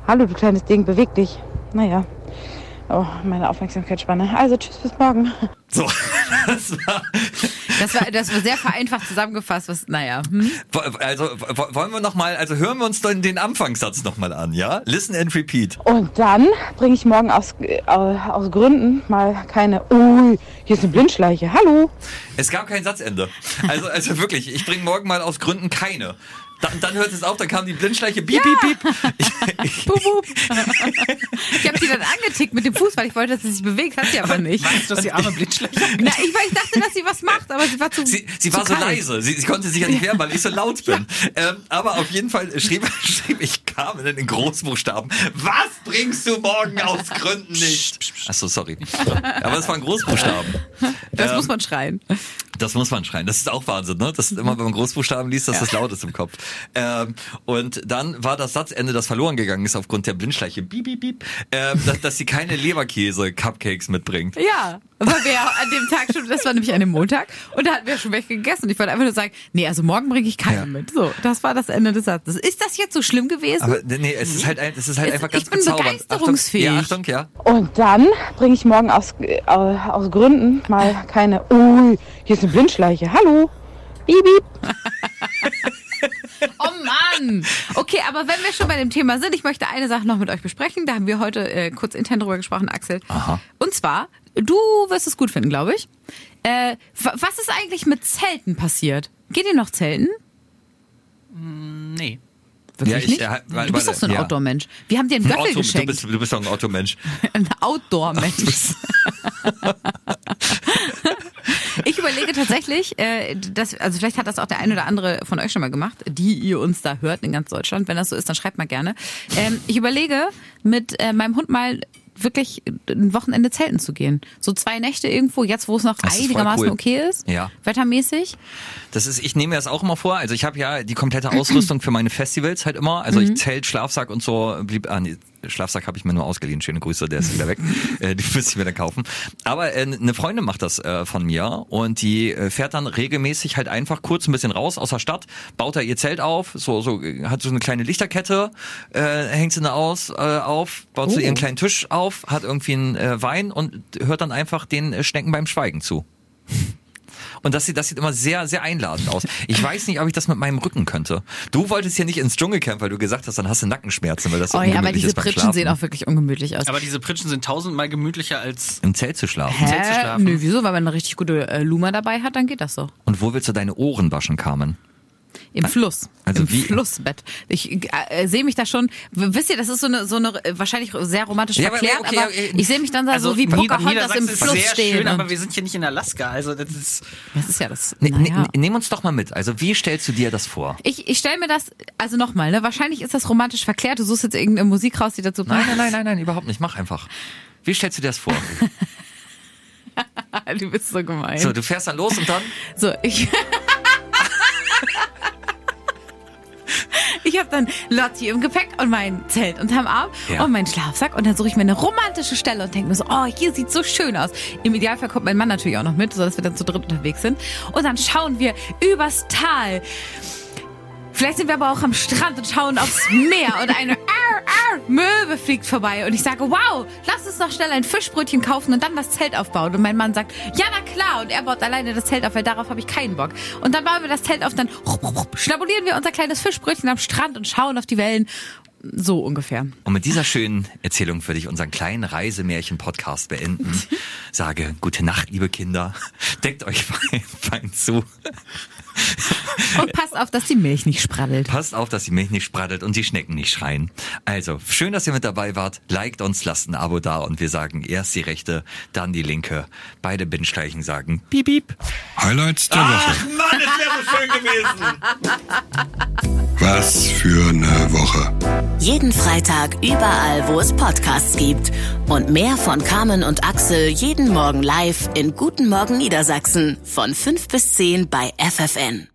Hallo, du kleines Ding, beweg dich. Naja. Oh, meine Aufmerksamkeitsspanne. Also, tschüss, bis morgen. So, das war, Das war, das war sehr vereinfacht zusammengefasst. Was, naja. Hm? also wo- wollen wir noch mal, also hören wir uns dann den Anfangssatz noch mal an, ja? Listen and repeat. Und dann bringe ich morgen aus, äh, aus Gründen mal keine. Ui, hier ist eine Blindschleiche. Hallo. Es gab kein Satzende. Also, also wirklich, ich bringe morgen mal aus Gründen keine. Dann, dann hört es auf, dann kam die Blindschleiche, piep, piep, piep. Ich, Bup, bup. Ich habe sie dann angetickt mit dem Fuß, weil ich wollte, dass sie sich bewegt, hat sie aber nicht. Weißt du, dass die arme Blindschleiche Na, ich, ich dachte, dass sie was macht, aber sie war zu Sie, sie zu war so kalt. leise. Sie, sie konnte sich ja nicht wehren, weil ich so laut bin. Ähm, aber auf jeden Fall schrieb, schrieb ich Carmen in Großbuchstaben. Was bringst du morgen aus Gründen nicht? Achso, sorry. Aber es waren Großbuchstaben. Das Ähm, muss man schreien. Das muss man schreien. Das ist auch Wahnsinn, ne? Das ist immer, wenn man Großbuchstaben liest, dass das laut ist im Kopf. Ähm, und dann war das Satzende, das verloren gegangen ist aufgrund der Blindschleiche, piep, piep, piep, ähm, dass, dass sie keine Leberkäse-Cupcakes mitbringt. Ja, weil wir ja an dem Tag schon, das war nämlich an dem Montag, und da hatten wir schon welche gegessen. Und ich wollte einfach nur sagen, nee, also morgen bringe ich keine Ja. mit. So, das war das Ende des Satzes. Ist das jetzt so schlimm gewesen? Aber nee, es ist halt, ein- es ist halt Es- einfach ich ganz bin bezaubernd. begeisterungsfähig. Achtung, ja, Achtung, ja. Und dann bringe ich morgen aus, äh, aus Gründen mal keine. Ui, hier ist eine Blindschleiche. Hallo. Bieb, bieb. Oh Mann! Okay, aber wenn wir schon bei dem Thema sind, ich möchte eine Sache noch mit euch besprechen. Da haben wir heute äh, kurz intern drüber gesprochen, Axel. Aha. Und zwar, du wirst es gut finden, glaube ich. Äh, wa- was ist eigentlich mit Zelten passiert? Geht ihr noch zelten? Nee. Wirklich Ja, ich, nicht? weil- du bist doch so ein ja. Outdoor-Mensch. Wir haben dir einen Göffel du, geschenkt. bist, du bist doch ein Automensch. Ein Outdoor-Mensch. ich überlege tatsächlich, äh, dass, also vielleicht hat das auch der ein oder andere von euch schon mal gemacht, die ihr uns da hört in ganz Deutschland. Wenn das so ist, dann schreibt mal gerne. Ähm, ich überlege, mit äh, meinem Hund mal wirklich ein Wochenende zelten zu gehen. So zwei Nächte irgendwo, jetzt wo es noch Das einigermaßen cool. okay ist, Ja. wettermäßig. Das ist, ich nehme mir das auch immer vor. Also ich habe ja die komplette Ausrüstung für meine Festivals halt immer. Also Mhm. ich Zelt, Schlafsack und so blieb. Ah, nee, Schlafsack habe ich mir nur ausgeliehen. Schöne Grüße, der ist wieder weg. äh, die müsste ich mir dann kaufen. Aber äh, eine Freundin macht das äh, von mir und die äh, fährt dann regelmäßig halt einfach kurz ein bisschen raus aus der Stadt, baut da ihr Zelt auf, so so äh, hat so eine kleine Lichterkette, äh, hängt sie da aus äh, auf, baut Oh. so ihren kleinen Tisch auf, hat irgendwie einen äh, Wein und hört dann einfach den äh, Schnecken beim Schweigen zu. Und das sieht, das sieht immer sehr, sehr einladend aus. Ich weiß nicht, ob ich das mit meinem Rücken könnte. Du wolltest ja nicht ins Dschungelcamp, weil du gesagt hast, dann hast du Nackenschmerzen, weil das so Oh ja, aber ungemütlich diese Pritschen sehen auch wirklich ungemütlich aus. Aber diese Pritschen sind tausendmal gemütlicher als. Im Zelt zu schlafen. Hä? Zelt zu schlafen. Nö, wieso? Weil man eine richtig gute äh, Luma dabei hat, dann geht das so. Und wo willst du deine Ohren waschen, Carmen? Im Fluss. Also Im wie- Flussbett. Ich äh, sehe mich da schon, wisst ihr, das ist so eine, so eine äh, wahrscheinlich sehr romantisch Ja, aber verklärt, okay, aber okay. ich sehe mich dann da so wie Pocahontas im Fluss sehr stehen. schön, aber wir sind hier nicht in Alaska. Also das ist. das ist ja das. Ne, naja. ne, nimm uns doch mal mit. Also wie stellst du dir das vor? Ich, ich stelle mir das, also nochmal, ne, wahrscheinlich ist das romantisch verklärt. Du suchst jetzt irgendeine Musik raus, die dazu Nein, passt. nein, nein, nein, nein, überhaupt nicht. Mach einfach. Wie stellst du dir das vor? Du bist so gemein. So, du fährst dann los und dann? So, ich. dann Lotti im Gepäck und mein Zelt unterm Arm Ja. und meinen Schlafsack und dann suche ich mir eine romantische Stelle und denke mir so, oh, hier sieht so schön aus. Im Idealfall kommt mein Mann natürlich auch noch mit, sodass wir dann zu dritt unterwegs sind. Und dann schauen wir übers Tal. Vielleicht sind wir aber auch am Strand und schauen aufs Meer und eine Möwe fliegt vorbei und ich sage, wow, lass uns doch schnell ein Fischbrötchen kaufen und dann das Zelt aufbauen. Und mein Mann sagt, ja, na klar. Und er baut alleine das Zelt auf, weil darauf habe ich keinen Bock. Und dann bauen wir das Zelt auf, dann schnabulieren wir unser kleines Fischbrötchen am Strand und schauen auf die Wellen. So ungefähr. Und mit dieser schönen Erzählung würde ich unseren kleinen Reisemärchen-Podcast beenden. Sage, gute Nacht, liebe Kinder. Deckt euch fein, fein zu. Und passt auf, dass die Milch nicht spraddelt. Passt auf, dass die Milch nicht spraddelt und die Schnecken nicht schreien. Also, schön, dass ihr mit dabei wart. Liked uns, lasst ein Abo da und wir sagen erst die rechte, dann die linke. Beide Bindeschleichen sagen piep, piep. Highlights der Woche. Mann, es wäre so schön gewesen. Was für eine Woche. Jeden Freitag überall, wo es Podcasts gibt. Und mehr von Carmen und Axel jeden Morgen live in Guten Morgen Niedersachsen von 5 bis 10 bei FFN. then.